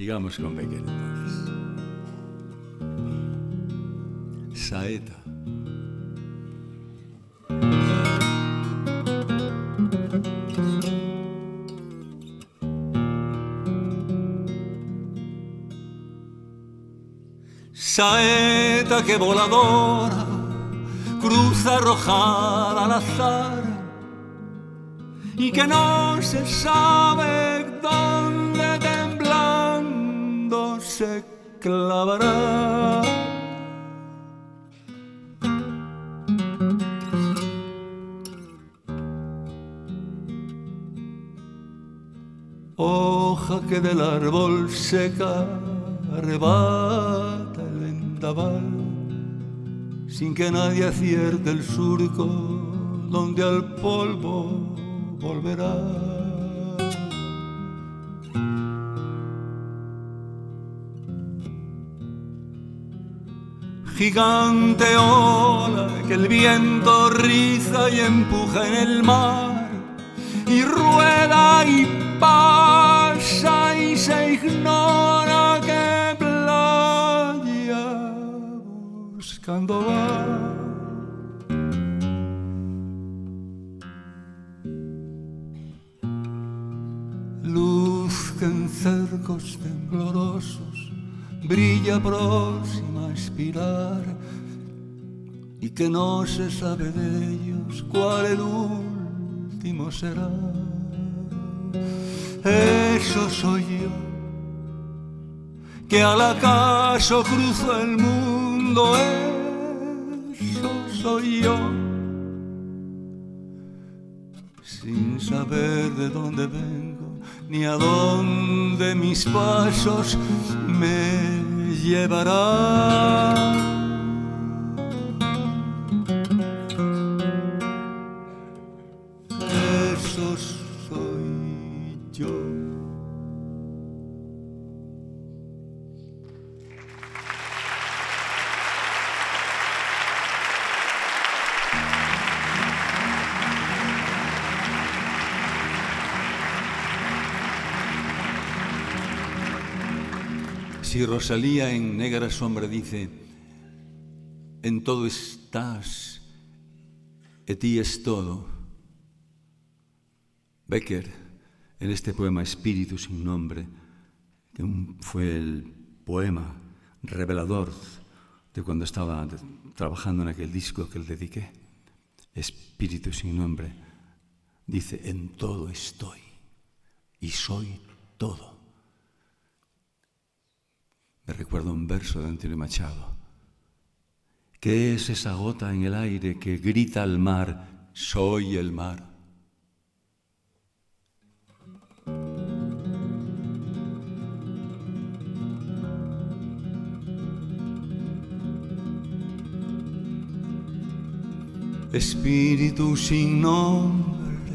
Sigamos con Becker entonces. Saeta. Saeta que voladora cruza arrojada al azar y que no se sabe clavará. Hoja que del árbol seca arrebata el vendaval sin que nadie acierte el surco donde al polvo volverá. Gigante ola que el viento riza y empuja en el mar y rueda y pasa y se ignora que playa buscando va. Luz que en cercos temblorosos brilla próxima a expirar y que no se sabe de ellos cuál el último será. Eso soy yo, que al acaso cruzo el mundo, eso soy yo, sin saber de dónde vengo ni a dónde mis pasos me llevarán. Si Rosalía en Negra Sombra dice, en todo estás, y ti es todo, Becker, en este poema Espíritu sin nombre, que fue el poema revelador de cuando estaba trabajando en aquel disco que le dediqué, Espíritu sin nombre, dice, en todo estoy y soy todo. Me recuerdo un verso de Antonio Machado. ¿Qué es esa gota en el aire que grita al mar, soy el mar? Espíritu sin nombre,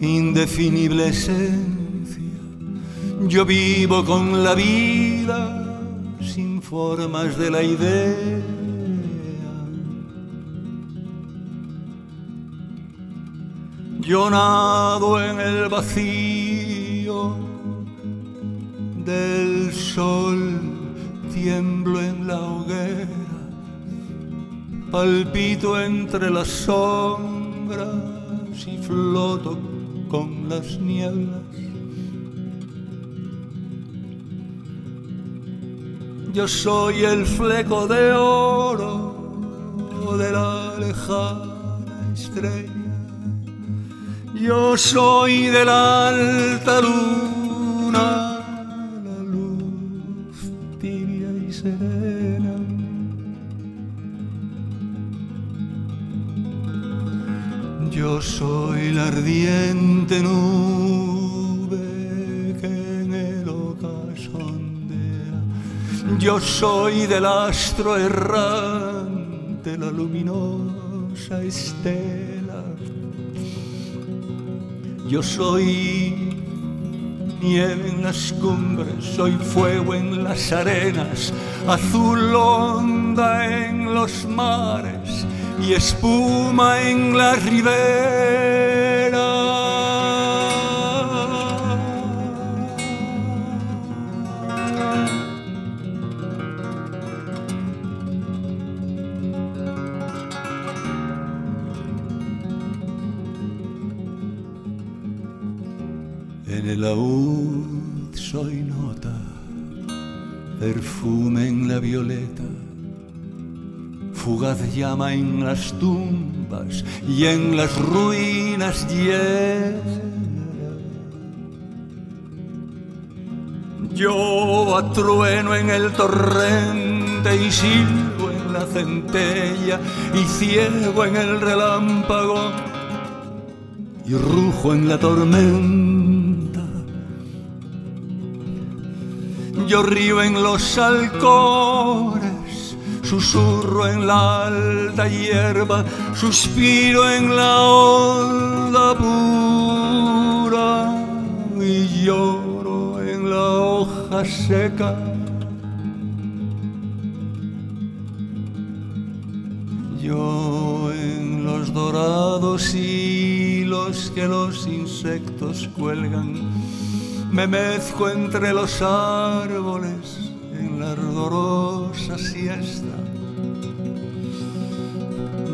indefinible ser yo vivo con la vida sin formas de la idea. Yo nado en el vacío del sol, tiemblo en la hoguera, palpito entre las sombras y floto con las nieblas. Yo soy el fleco de oro de la lejana estrella. Yo soy de la alta luna, la luz tibia y serena. Yo soy la ardiente nube Yo soy del astro errante, la luminosa estela. Yo soy nieve en las cumbres, soy fuego en las arenas, azul onda en los mares y espuma en la ribera. Laúd soy nota, perfume en la violeta, fugaz llama en las tumbas y en las ruinas llenas. Yo atrueno en el torrente y silbo en la centella y ciego en el relámpago y rujo en la tormenta Yo río en los halcones, susurro en la alta hierba, suspiro en la onda pura y lloro en la hoja seca. Yo en los dorados hilos que los insectos cuelgan me mezco entre los árboles en la ardorosa siesta.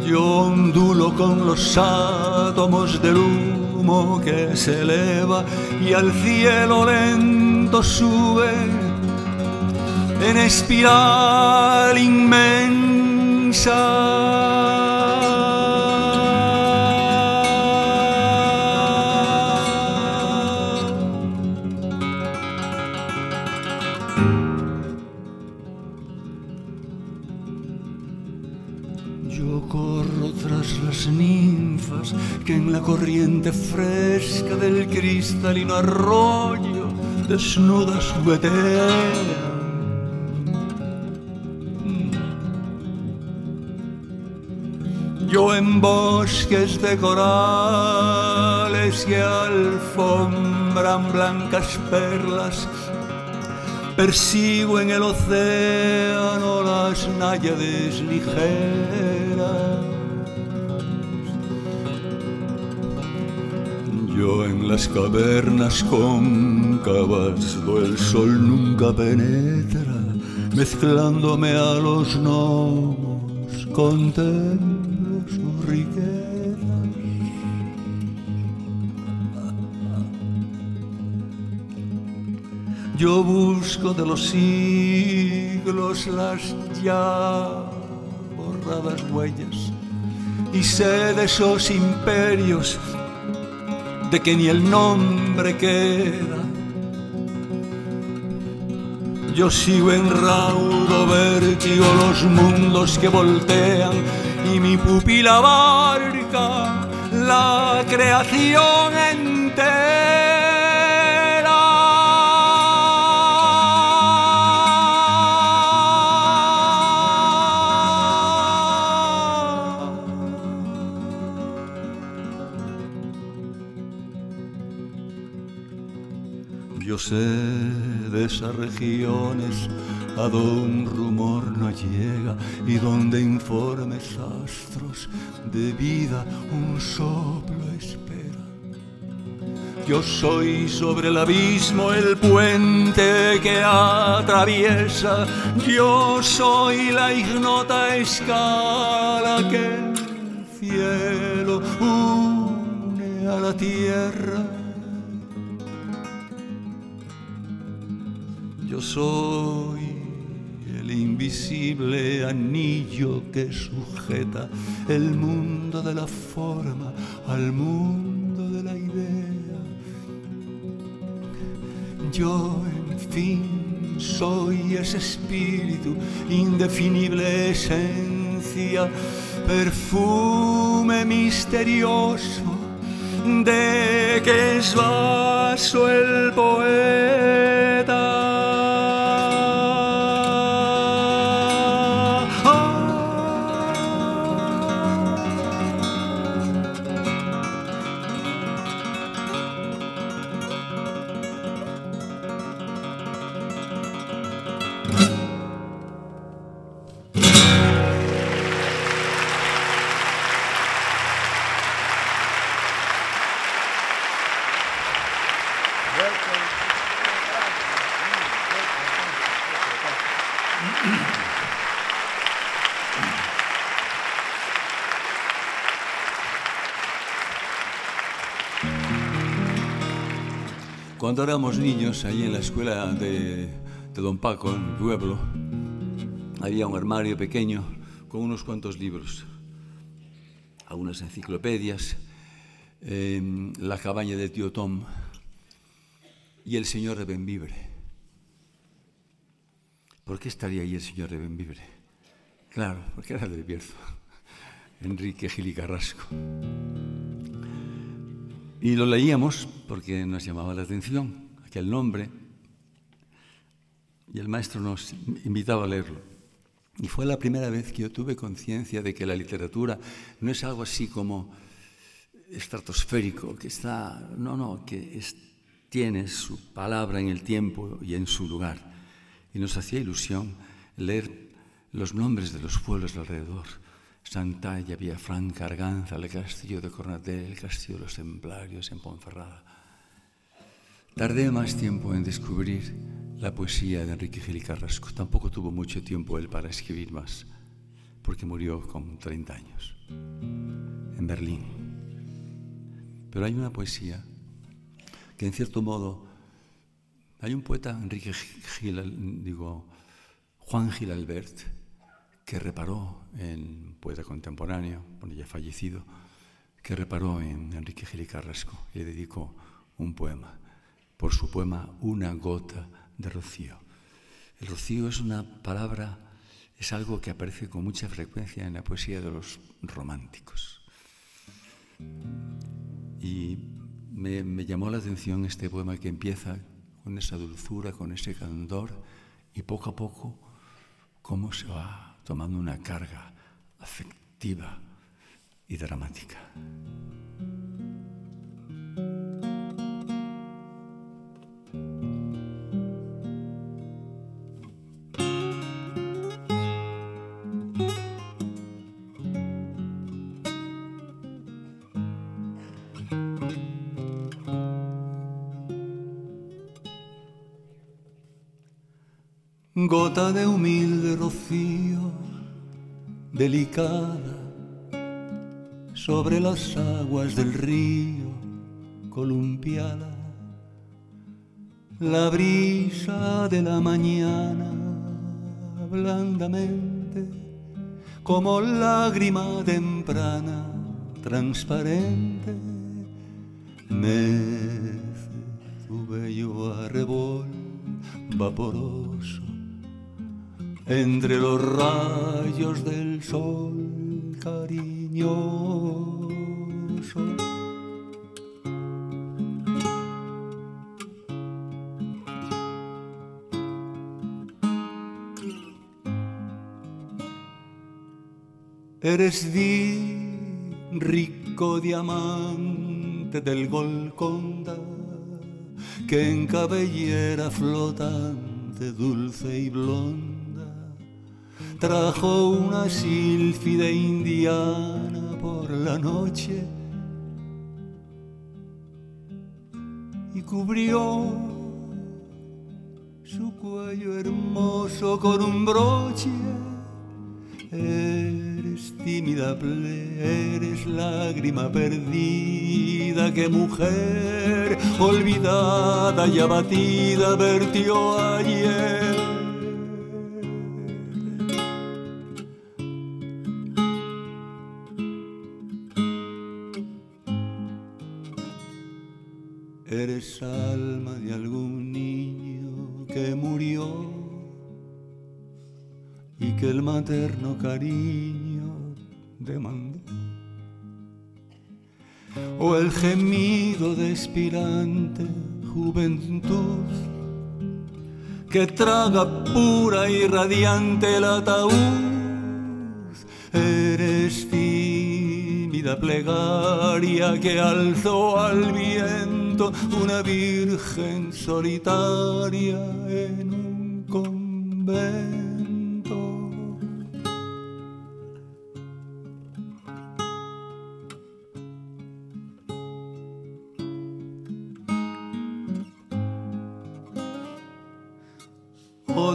Yo ondulo con los átomos del humo que se eleva y al cielo lento sube en espiral inmensa. La corriente fresca del cristalino arroyo desnudas juguetean. Yo en bosques de corales que alfombran blancas perlas, persigo en el océano las náyades ligeras. Yo en las cavernas cóncavas do el sol nunca penetra, mezclándome a los gnomos, contemplo sus riquezas. Yo busco de los siglos las ya borradas huellas y sé de esos imperios de que ni el nombre queda. Yo sigo en raudo vértigo los mundos que voltean y mi pupila abarca la creación entera. De esas regiones a donde un rumor no llega y donde informes astros de vida un soplo espera. Yo soy sobre el abismo el puente que atraviesa, yo soy la ignota escala que el cielo une a la tierra Yo soy el invisible anillo que sujeta el mundo de la forma al mundo de la idea. Yo, en fin, soy ese espíritu, indefinible esencia, perfume misterioso de que es vaso el poeta. Cuando éramos niños, allí en la escuela de, Don Paco, en mi pueblo, había un armario pequeño con unos cuantos libros, algunas enciclopedias, em, La cabaña de tío Tom y El señor de Benvibre. ¿Por qué estaría ahí el señor de Benvibre? Claro, porque era del Bierzo, Enrique Gili Carrasco. Y lo leíamos porque nos llamaba la atención aquel nombre y el maestro nos invitaba a leerlo. Y fue la primera vez que yo tuve conciencia de que la literatura no es algo así como estratosférico, que está, no, no, que tiene su palabra en el tiempo y en su lugar. Y nos hacía ilusión leer los nombres de los pueblos alrededor Santalla, Villafranca, Arganza, el castillo de Cornatel, el castillo de los Templarios en Ponferrada. Tardé más tiempo en descubrir la poesía de Enrique Gil Carrasco. Tampoco tuvo mucho tiempo él para escribir más, porque murió con 30 años en Berlín. Pero hay una poesía que en cierto modo hay un poeta, Enrique Gil, digo, Juan Gil Albert, que reparó en poeta contemporáneo, bueno, ya fallecido, que reparó en Enrique Gil Carrasco y le dedicó un poema, por su poema Una gota de rocío. El rocío es una palabra, es algo que aparece con mucha frecuencia en la poesía de los románticos. Y me, me llamó la atención este poema que empieza con esa dulzura, con ese candor, y poco a poco cómo se va tomando una carga afectiva y dramática. gota de humilde rocío, delicada, sobre las aguas del río, columpiada. La brisa de la mañana, blandamente, como lágrima temprana, transparente, mece tu bello arrebol vaporoso entre los rayos del sol cariñoso. Eres di rico diamante del Golconda que en cabellera flotante, dulce y blonda trajo una sílfide indiana por la noche y cubrió su cuello hermoso con un broche. Eres tímida eres lágrima perdida que mujer olvidada y abatida vertió ayer materno cariño demandó. O el gemido de expirante juventud que traga pura y radiante el ataúd. Eres tímida plegaria que alzó al viento una virgen solitaria en un convento.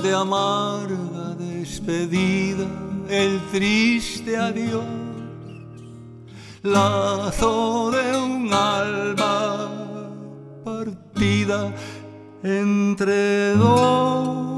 De amarga despedida el triste adiós, lazo de un alma entre dos.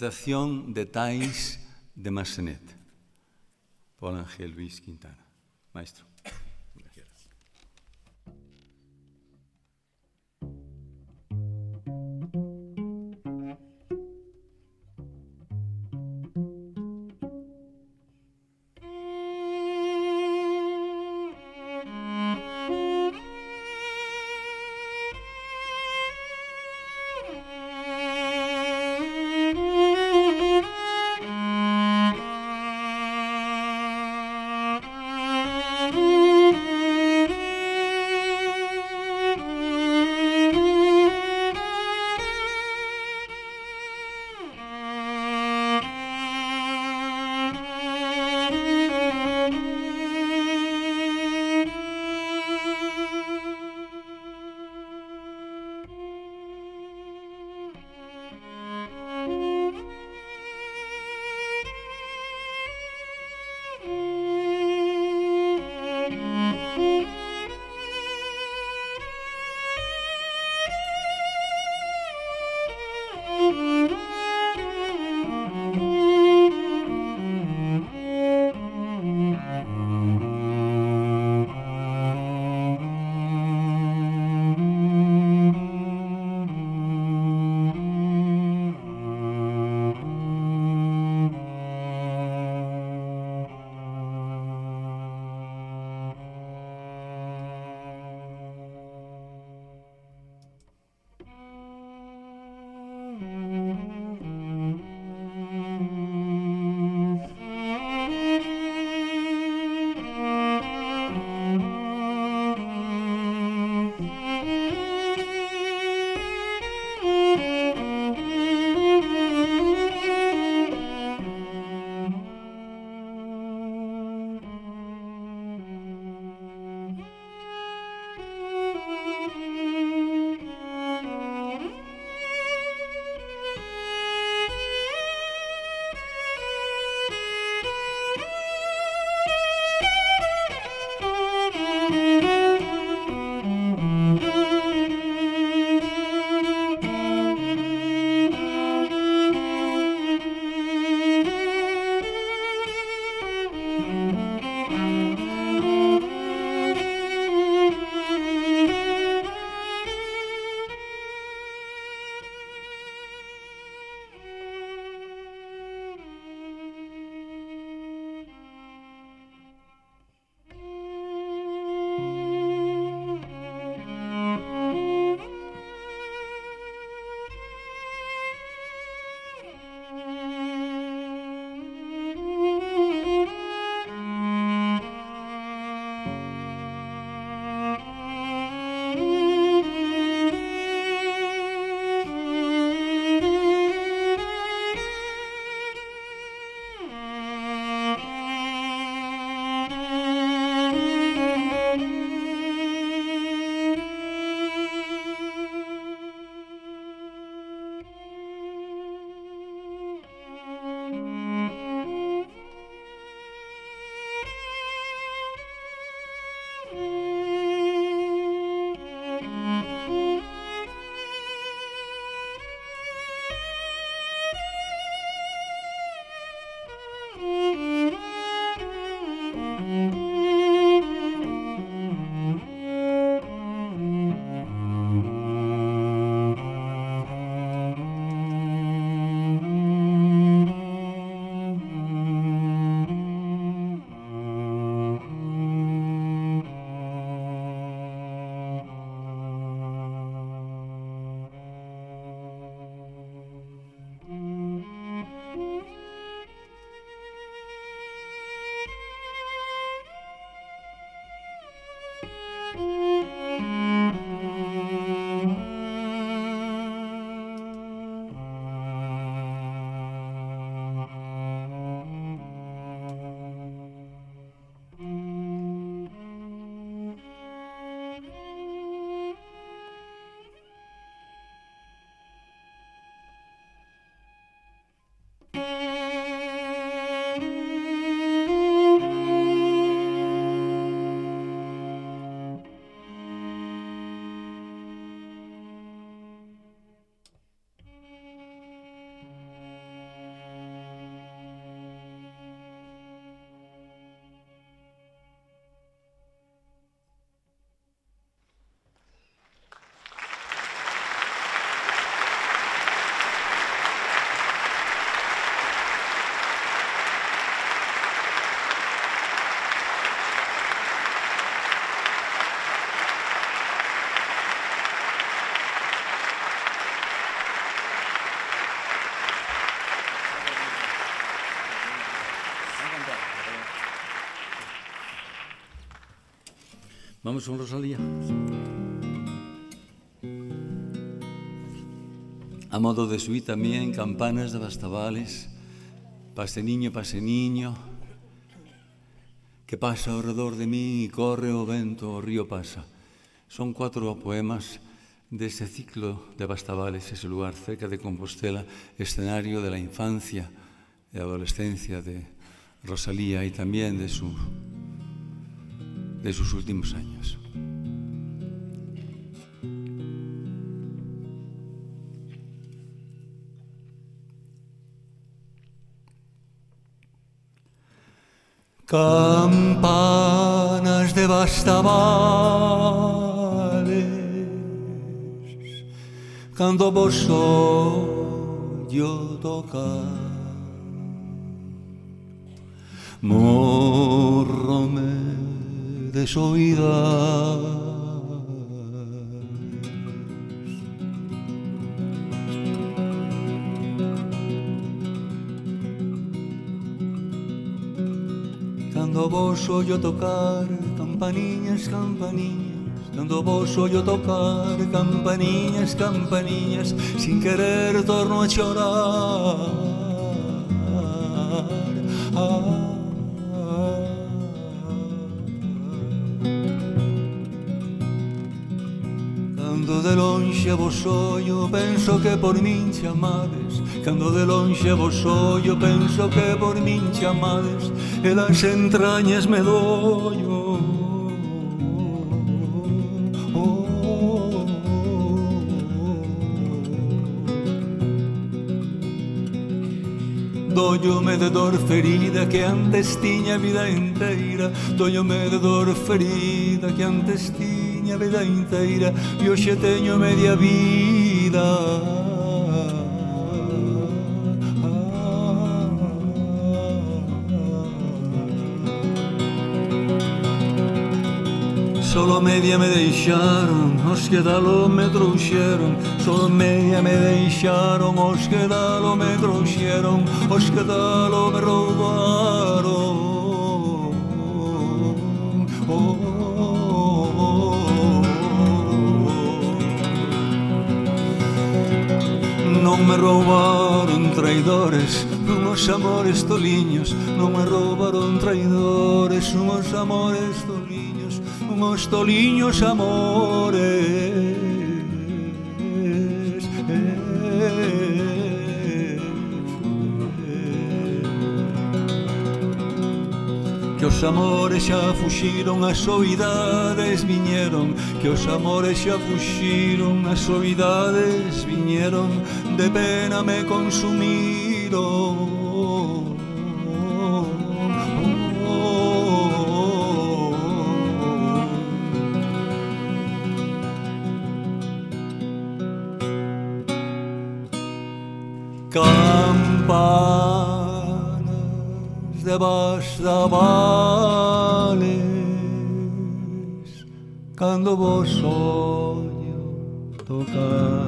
Meditación de Thais de Massenet. Por Ángel Luis Quintana. Maestro. Vamos con Rosalía. A modo de subí también campanas de bastavales. pase niño, pase niño, que pasa ao redor de mí e corre o vento, o río pasa. Son cuatro poemas de ese ciclo de bastavales, ese lugar cerca de Compostela, escenario de la infancia e adolescencia de Rosalía e tamén de su de sus últimos años. Campanas de bastavales Cando vos yo tocar mis oídas. Cando vos ollo tocar campaniñas, campaniñas Cando vos ollo tocar campaniñas, campaniñas Sin querer torno a chorar ah. ah lonxe vos ollo Penso que por min chamades Cando de lonxe vos ollo Penso que por min chamades E las entrañas me doio Doño me Dollome de dor ferida que antes tiña vida inteira Dollome de dor ferida que antes tiña miña vida inteira E hoxe teño media vida. Solo media me deixaron, os que dalo me trouxeron. Solo media me deixaron, os que dalo me trouxeron. Os que dalo me roubaron. Non me roubaron traidores Unos amores toliños Non me roubaron traidores Unos amores toliños Unos toliños amores. Que os amores xa fuxiron as soidades viñeron. Que os amores xa fuxiron as soidades viñeron. De pena me consumiron de bastavales cando vos soño tocar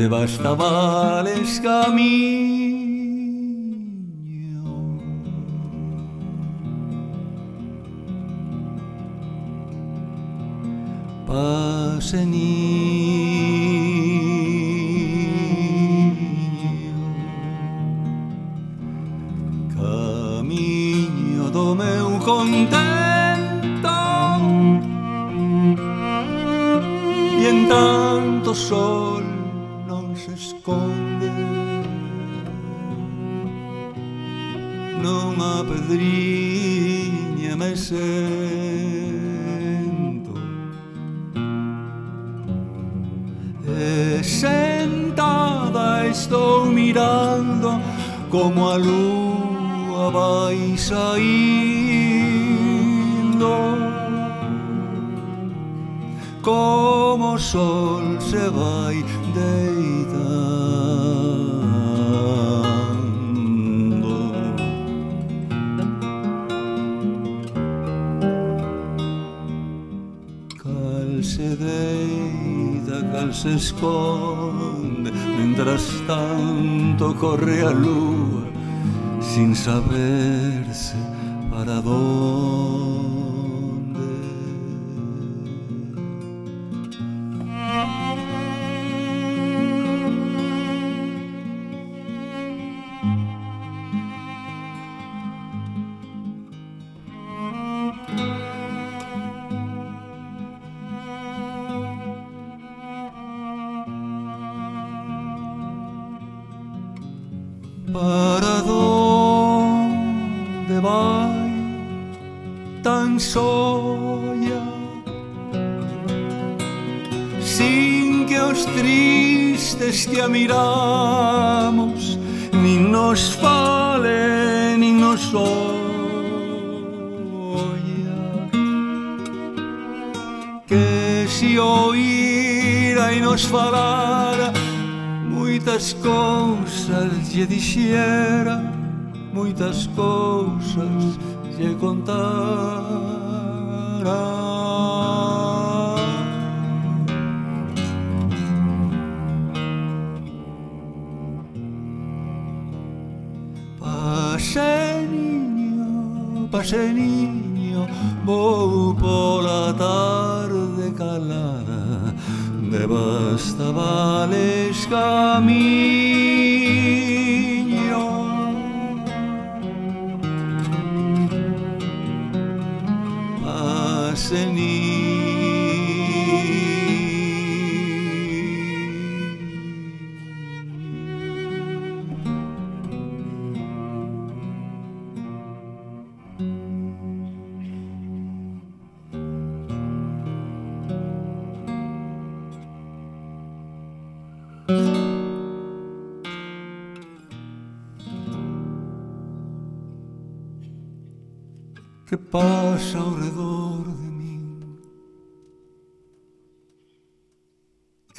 devastabales caminho. Pase niño. como a lúa vai saindo como o sol se vai deitando. Cal se deita cal se esconde mentras tanto corre a luz. Sin saberse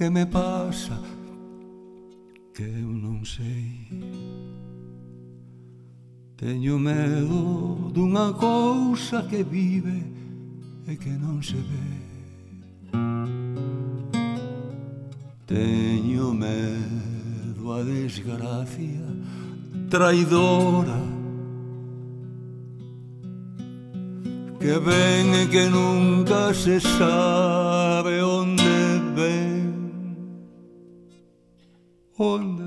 que me pasa que eu non sei. Teño medo dunha cousa que vive e que non se ve. Teño medo a desgracia traidora que ven e que nunca se sabe onde ven. und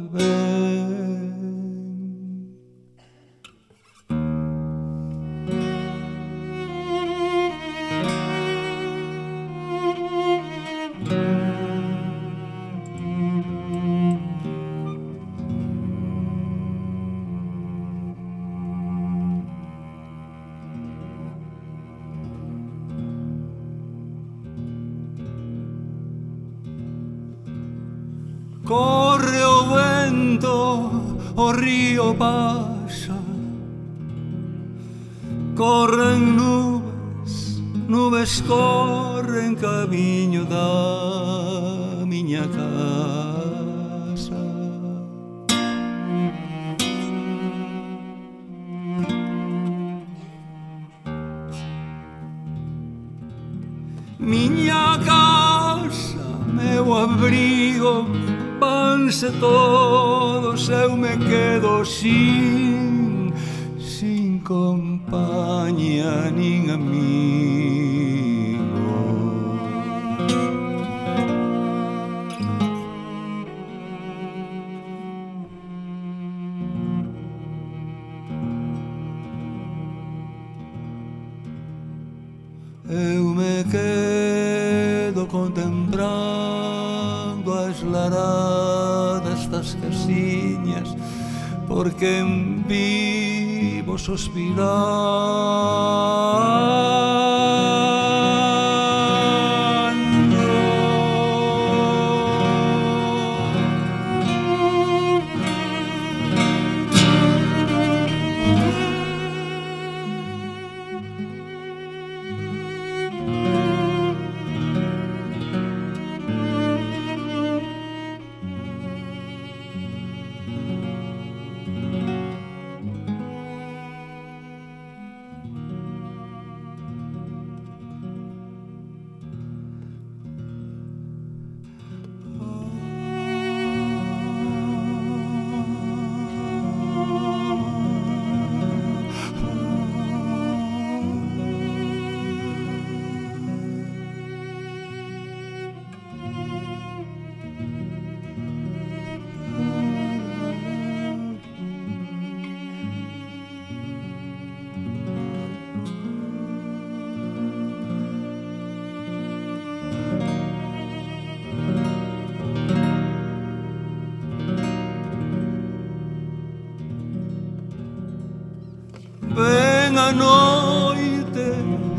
ven a noite,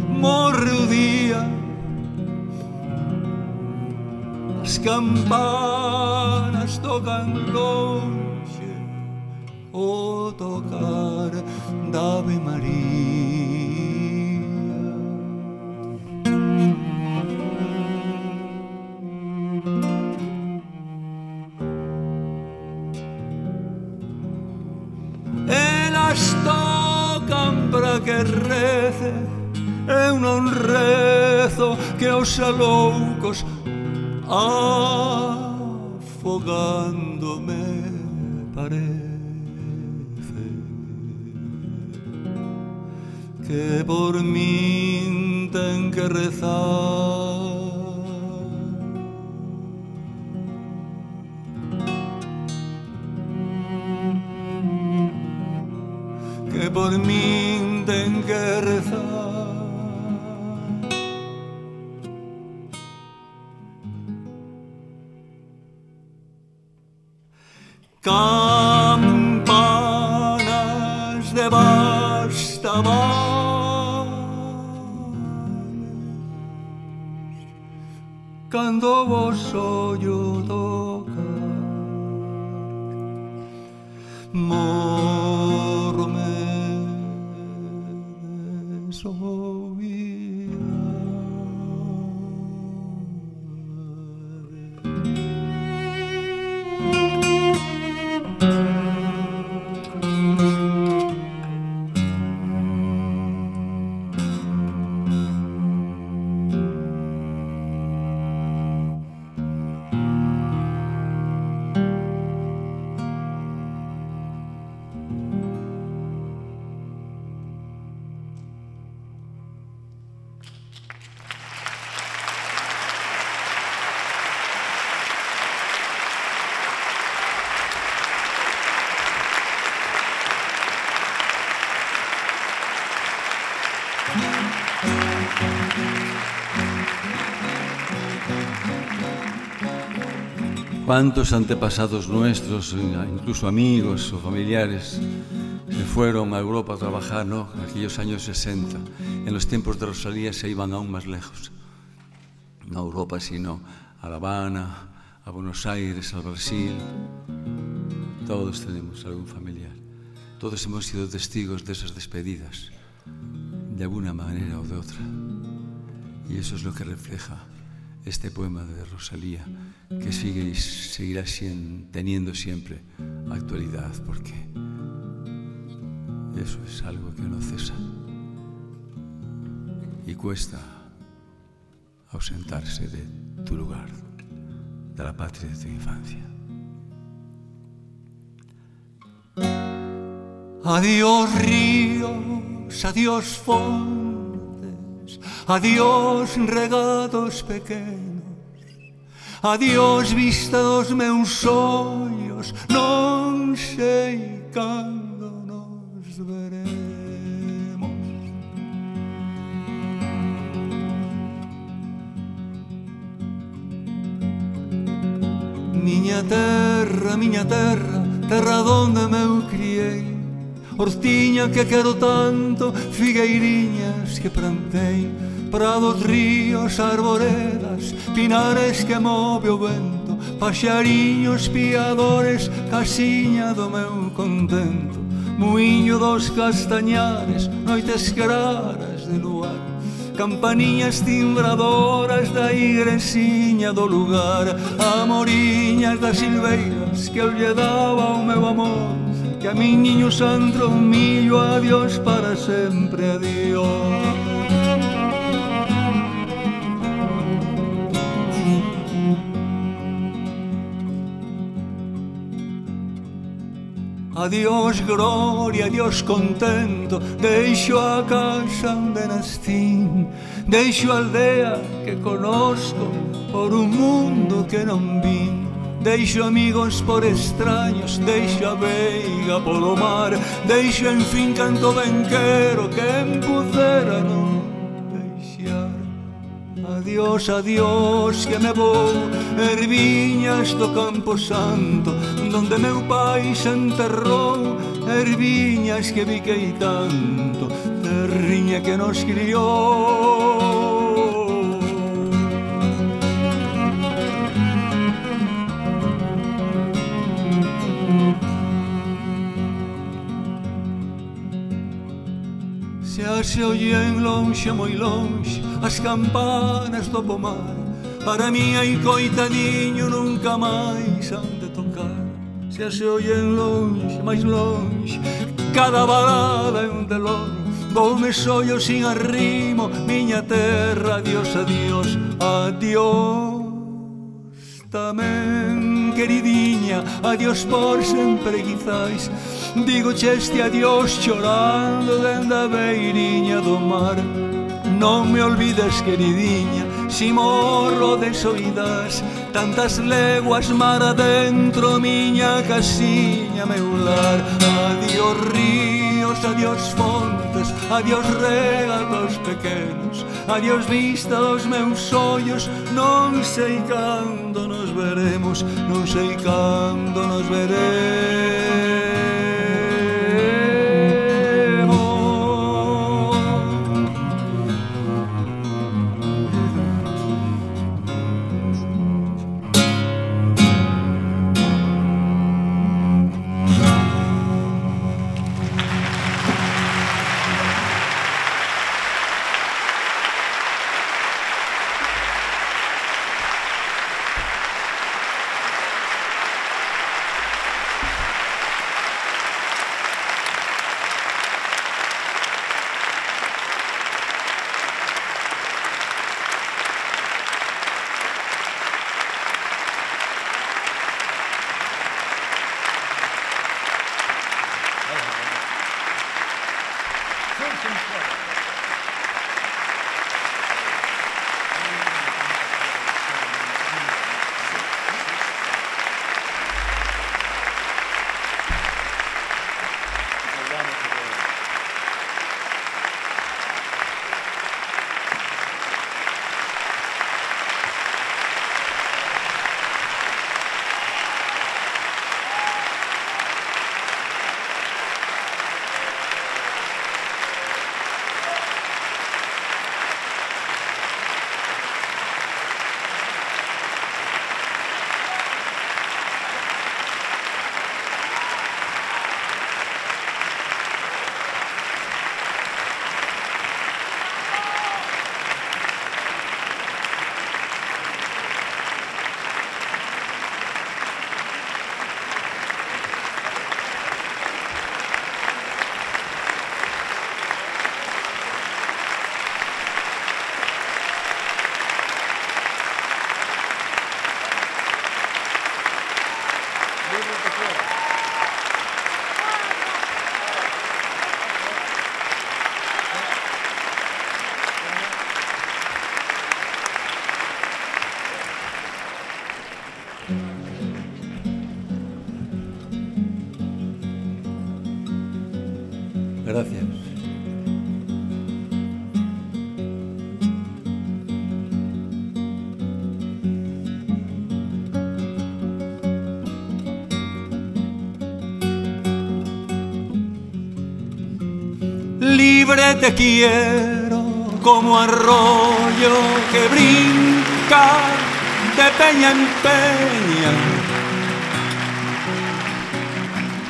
morre o día. As campanas tocan longe o tocar da Ave María. que aos aloucos afogándome parece que por min ten que rezar ¿Cuántos antepasados nuestros, incluso amigos o familiares, se fueron a Europa a trabajar, ¿no? Aquellos años 60. En los tiempos de Rosalía se iban aún más lejos. No a Europa, sino a La Habana, a Buenos Aires, al Brasil. Todos tenemos algún familiar. Todos hemos sido testigos de esas despedidas, de alguna manera o de otra. Y eso es lo que refleja este poema de Rosalía, que sigue y seguirá teniendo siempre actualidad, porque eso es algo que no cesa y cuesta ausentarse de tu lugar, de la patria de tu infancia. Adiós ríos, adiós fondos Adiós regados pequenos. Adiós vista dos meus ollos Non sei cando nos veremos. Miña terra, miña terra Terra donde me criei. Hortiña que quero tanto, figueiriñas que plantei, prados, ríos, arboredas, pinares que move o vento, paxariños piadores, casiña do meu contento, muiño dos castañares, noites claras de luar, campaniñas timbradoras da igresiña do lugar, amoriñas das silveiras que eu lle daba o meu amor, que a min niño Sandro millo adiós para sempre adiós Adiós gloria, adiós contento. Deixo a casa onde nastín, Deixo a aldea que conozco Por un mundo que non vin Deixo amigos por extraños, deixo a veiga polo mar Deixo en fin canto ben quero que en pudera non deixar. Adiós, adiós, que me vou Erviñas do Campo Santo Donde meu pai se enterrou Erviñas que viquei tanto Terriña que nos criou. Se ase oíen lonxe, moi lonxe, as campanas do pomar Para mí hai coitadiño nunca máis han de tocar. Se ase oíen lonxe, máis lonxe, cada balada é un delor Voume sollo sin arrimo, miña terra, adiós, adiós, adiós. Tamén, queridiña, adiós por sempre quizais. Digo cheste adiós chorando dende a beiriña do mar. Non me olvides, queridinha, si morro de soidas Tantas leguas mar adentro, miña casiña meular Adiós ríos, adiós fontes, adiós regalos pequenos Adiós vista dos meus ollos, non sei cando nos veremos Non sei cando nos veremos. Libre te quiero como arroyo que brinca de peña en peña.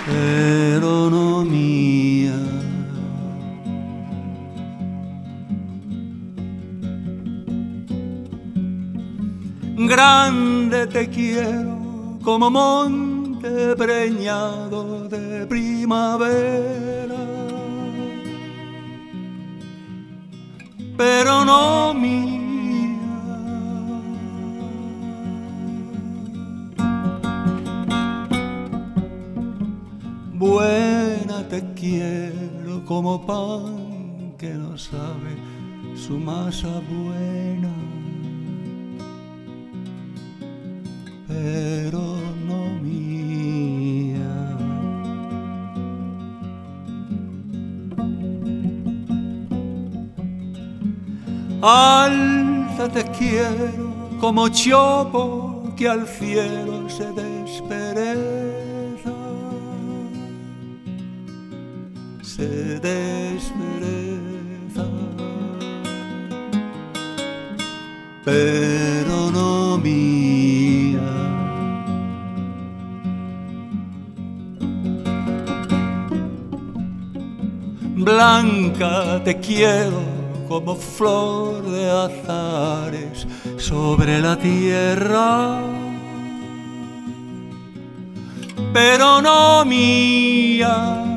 Pero no mía. Grande te quiero como monte preñado de primavera. Sabe su masa buena, pero no Alza te quiero como chopo que al cielo se despereza. Se despereza. Pero no mía. Blanca te quiero como flor de azares sobre la tierra, pero no mía.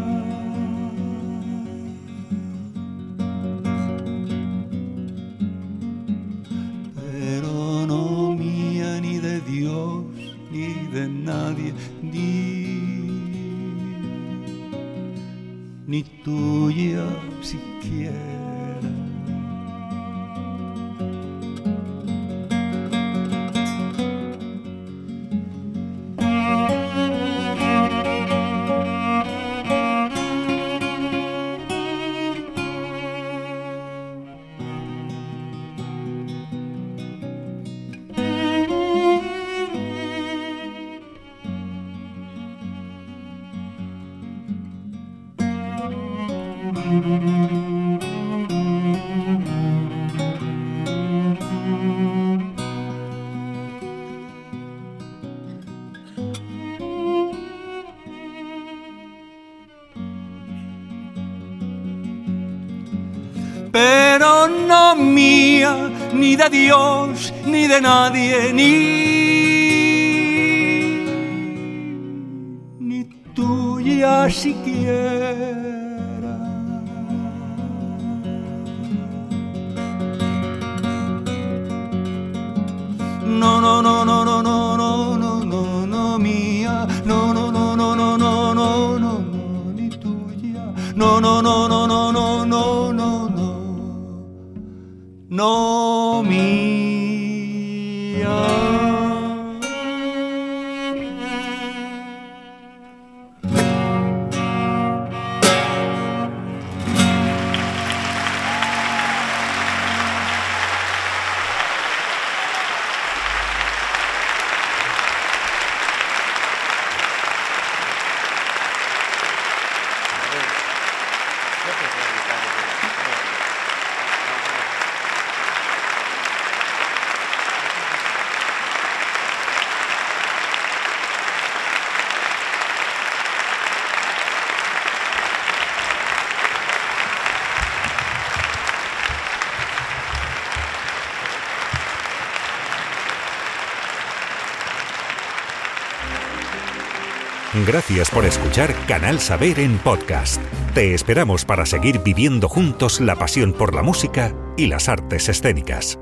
me Dios, ni de nadie, ni, ni tuya siquiera. Gracias por escuchar Canal Saber en podcast. Te esperamos para seguir viviendo juntos la pasión por la música y las artes escénicas.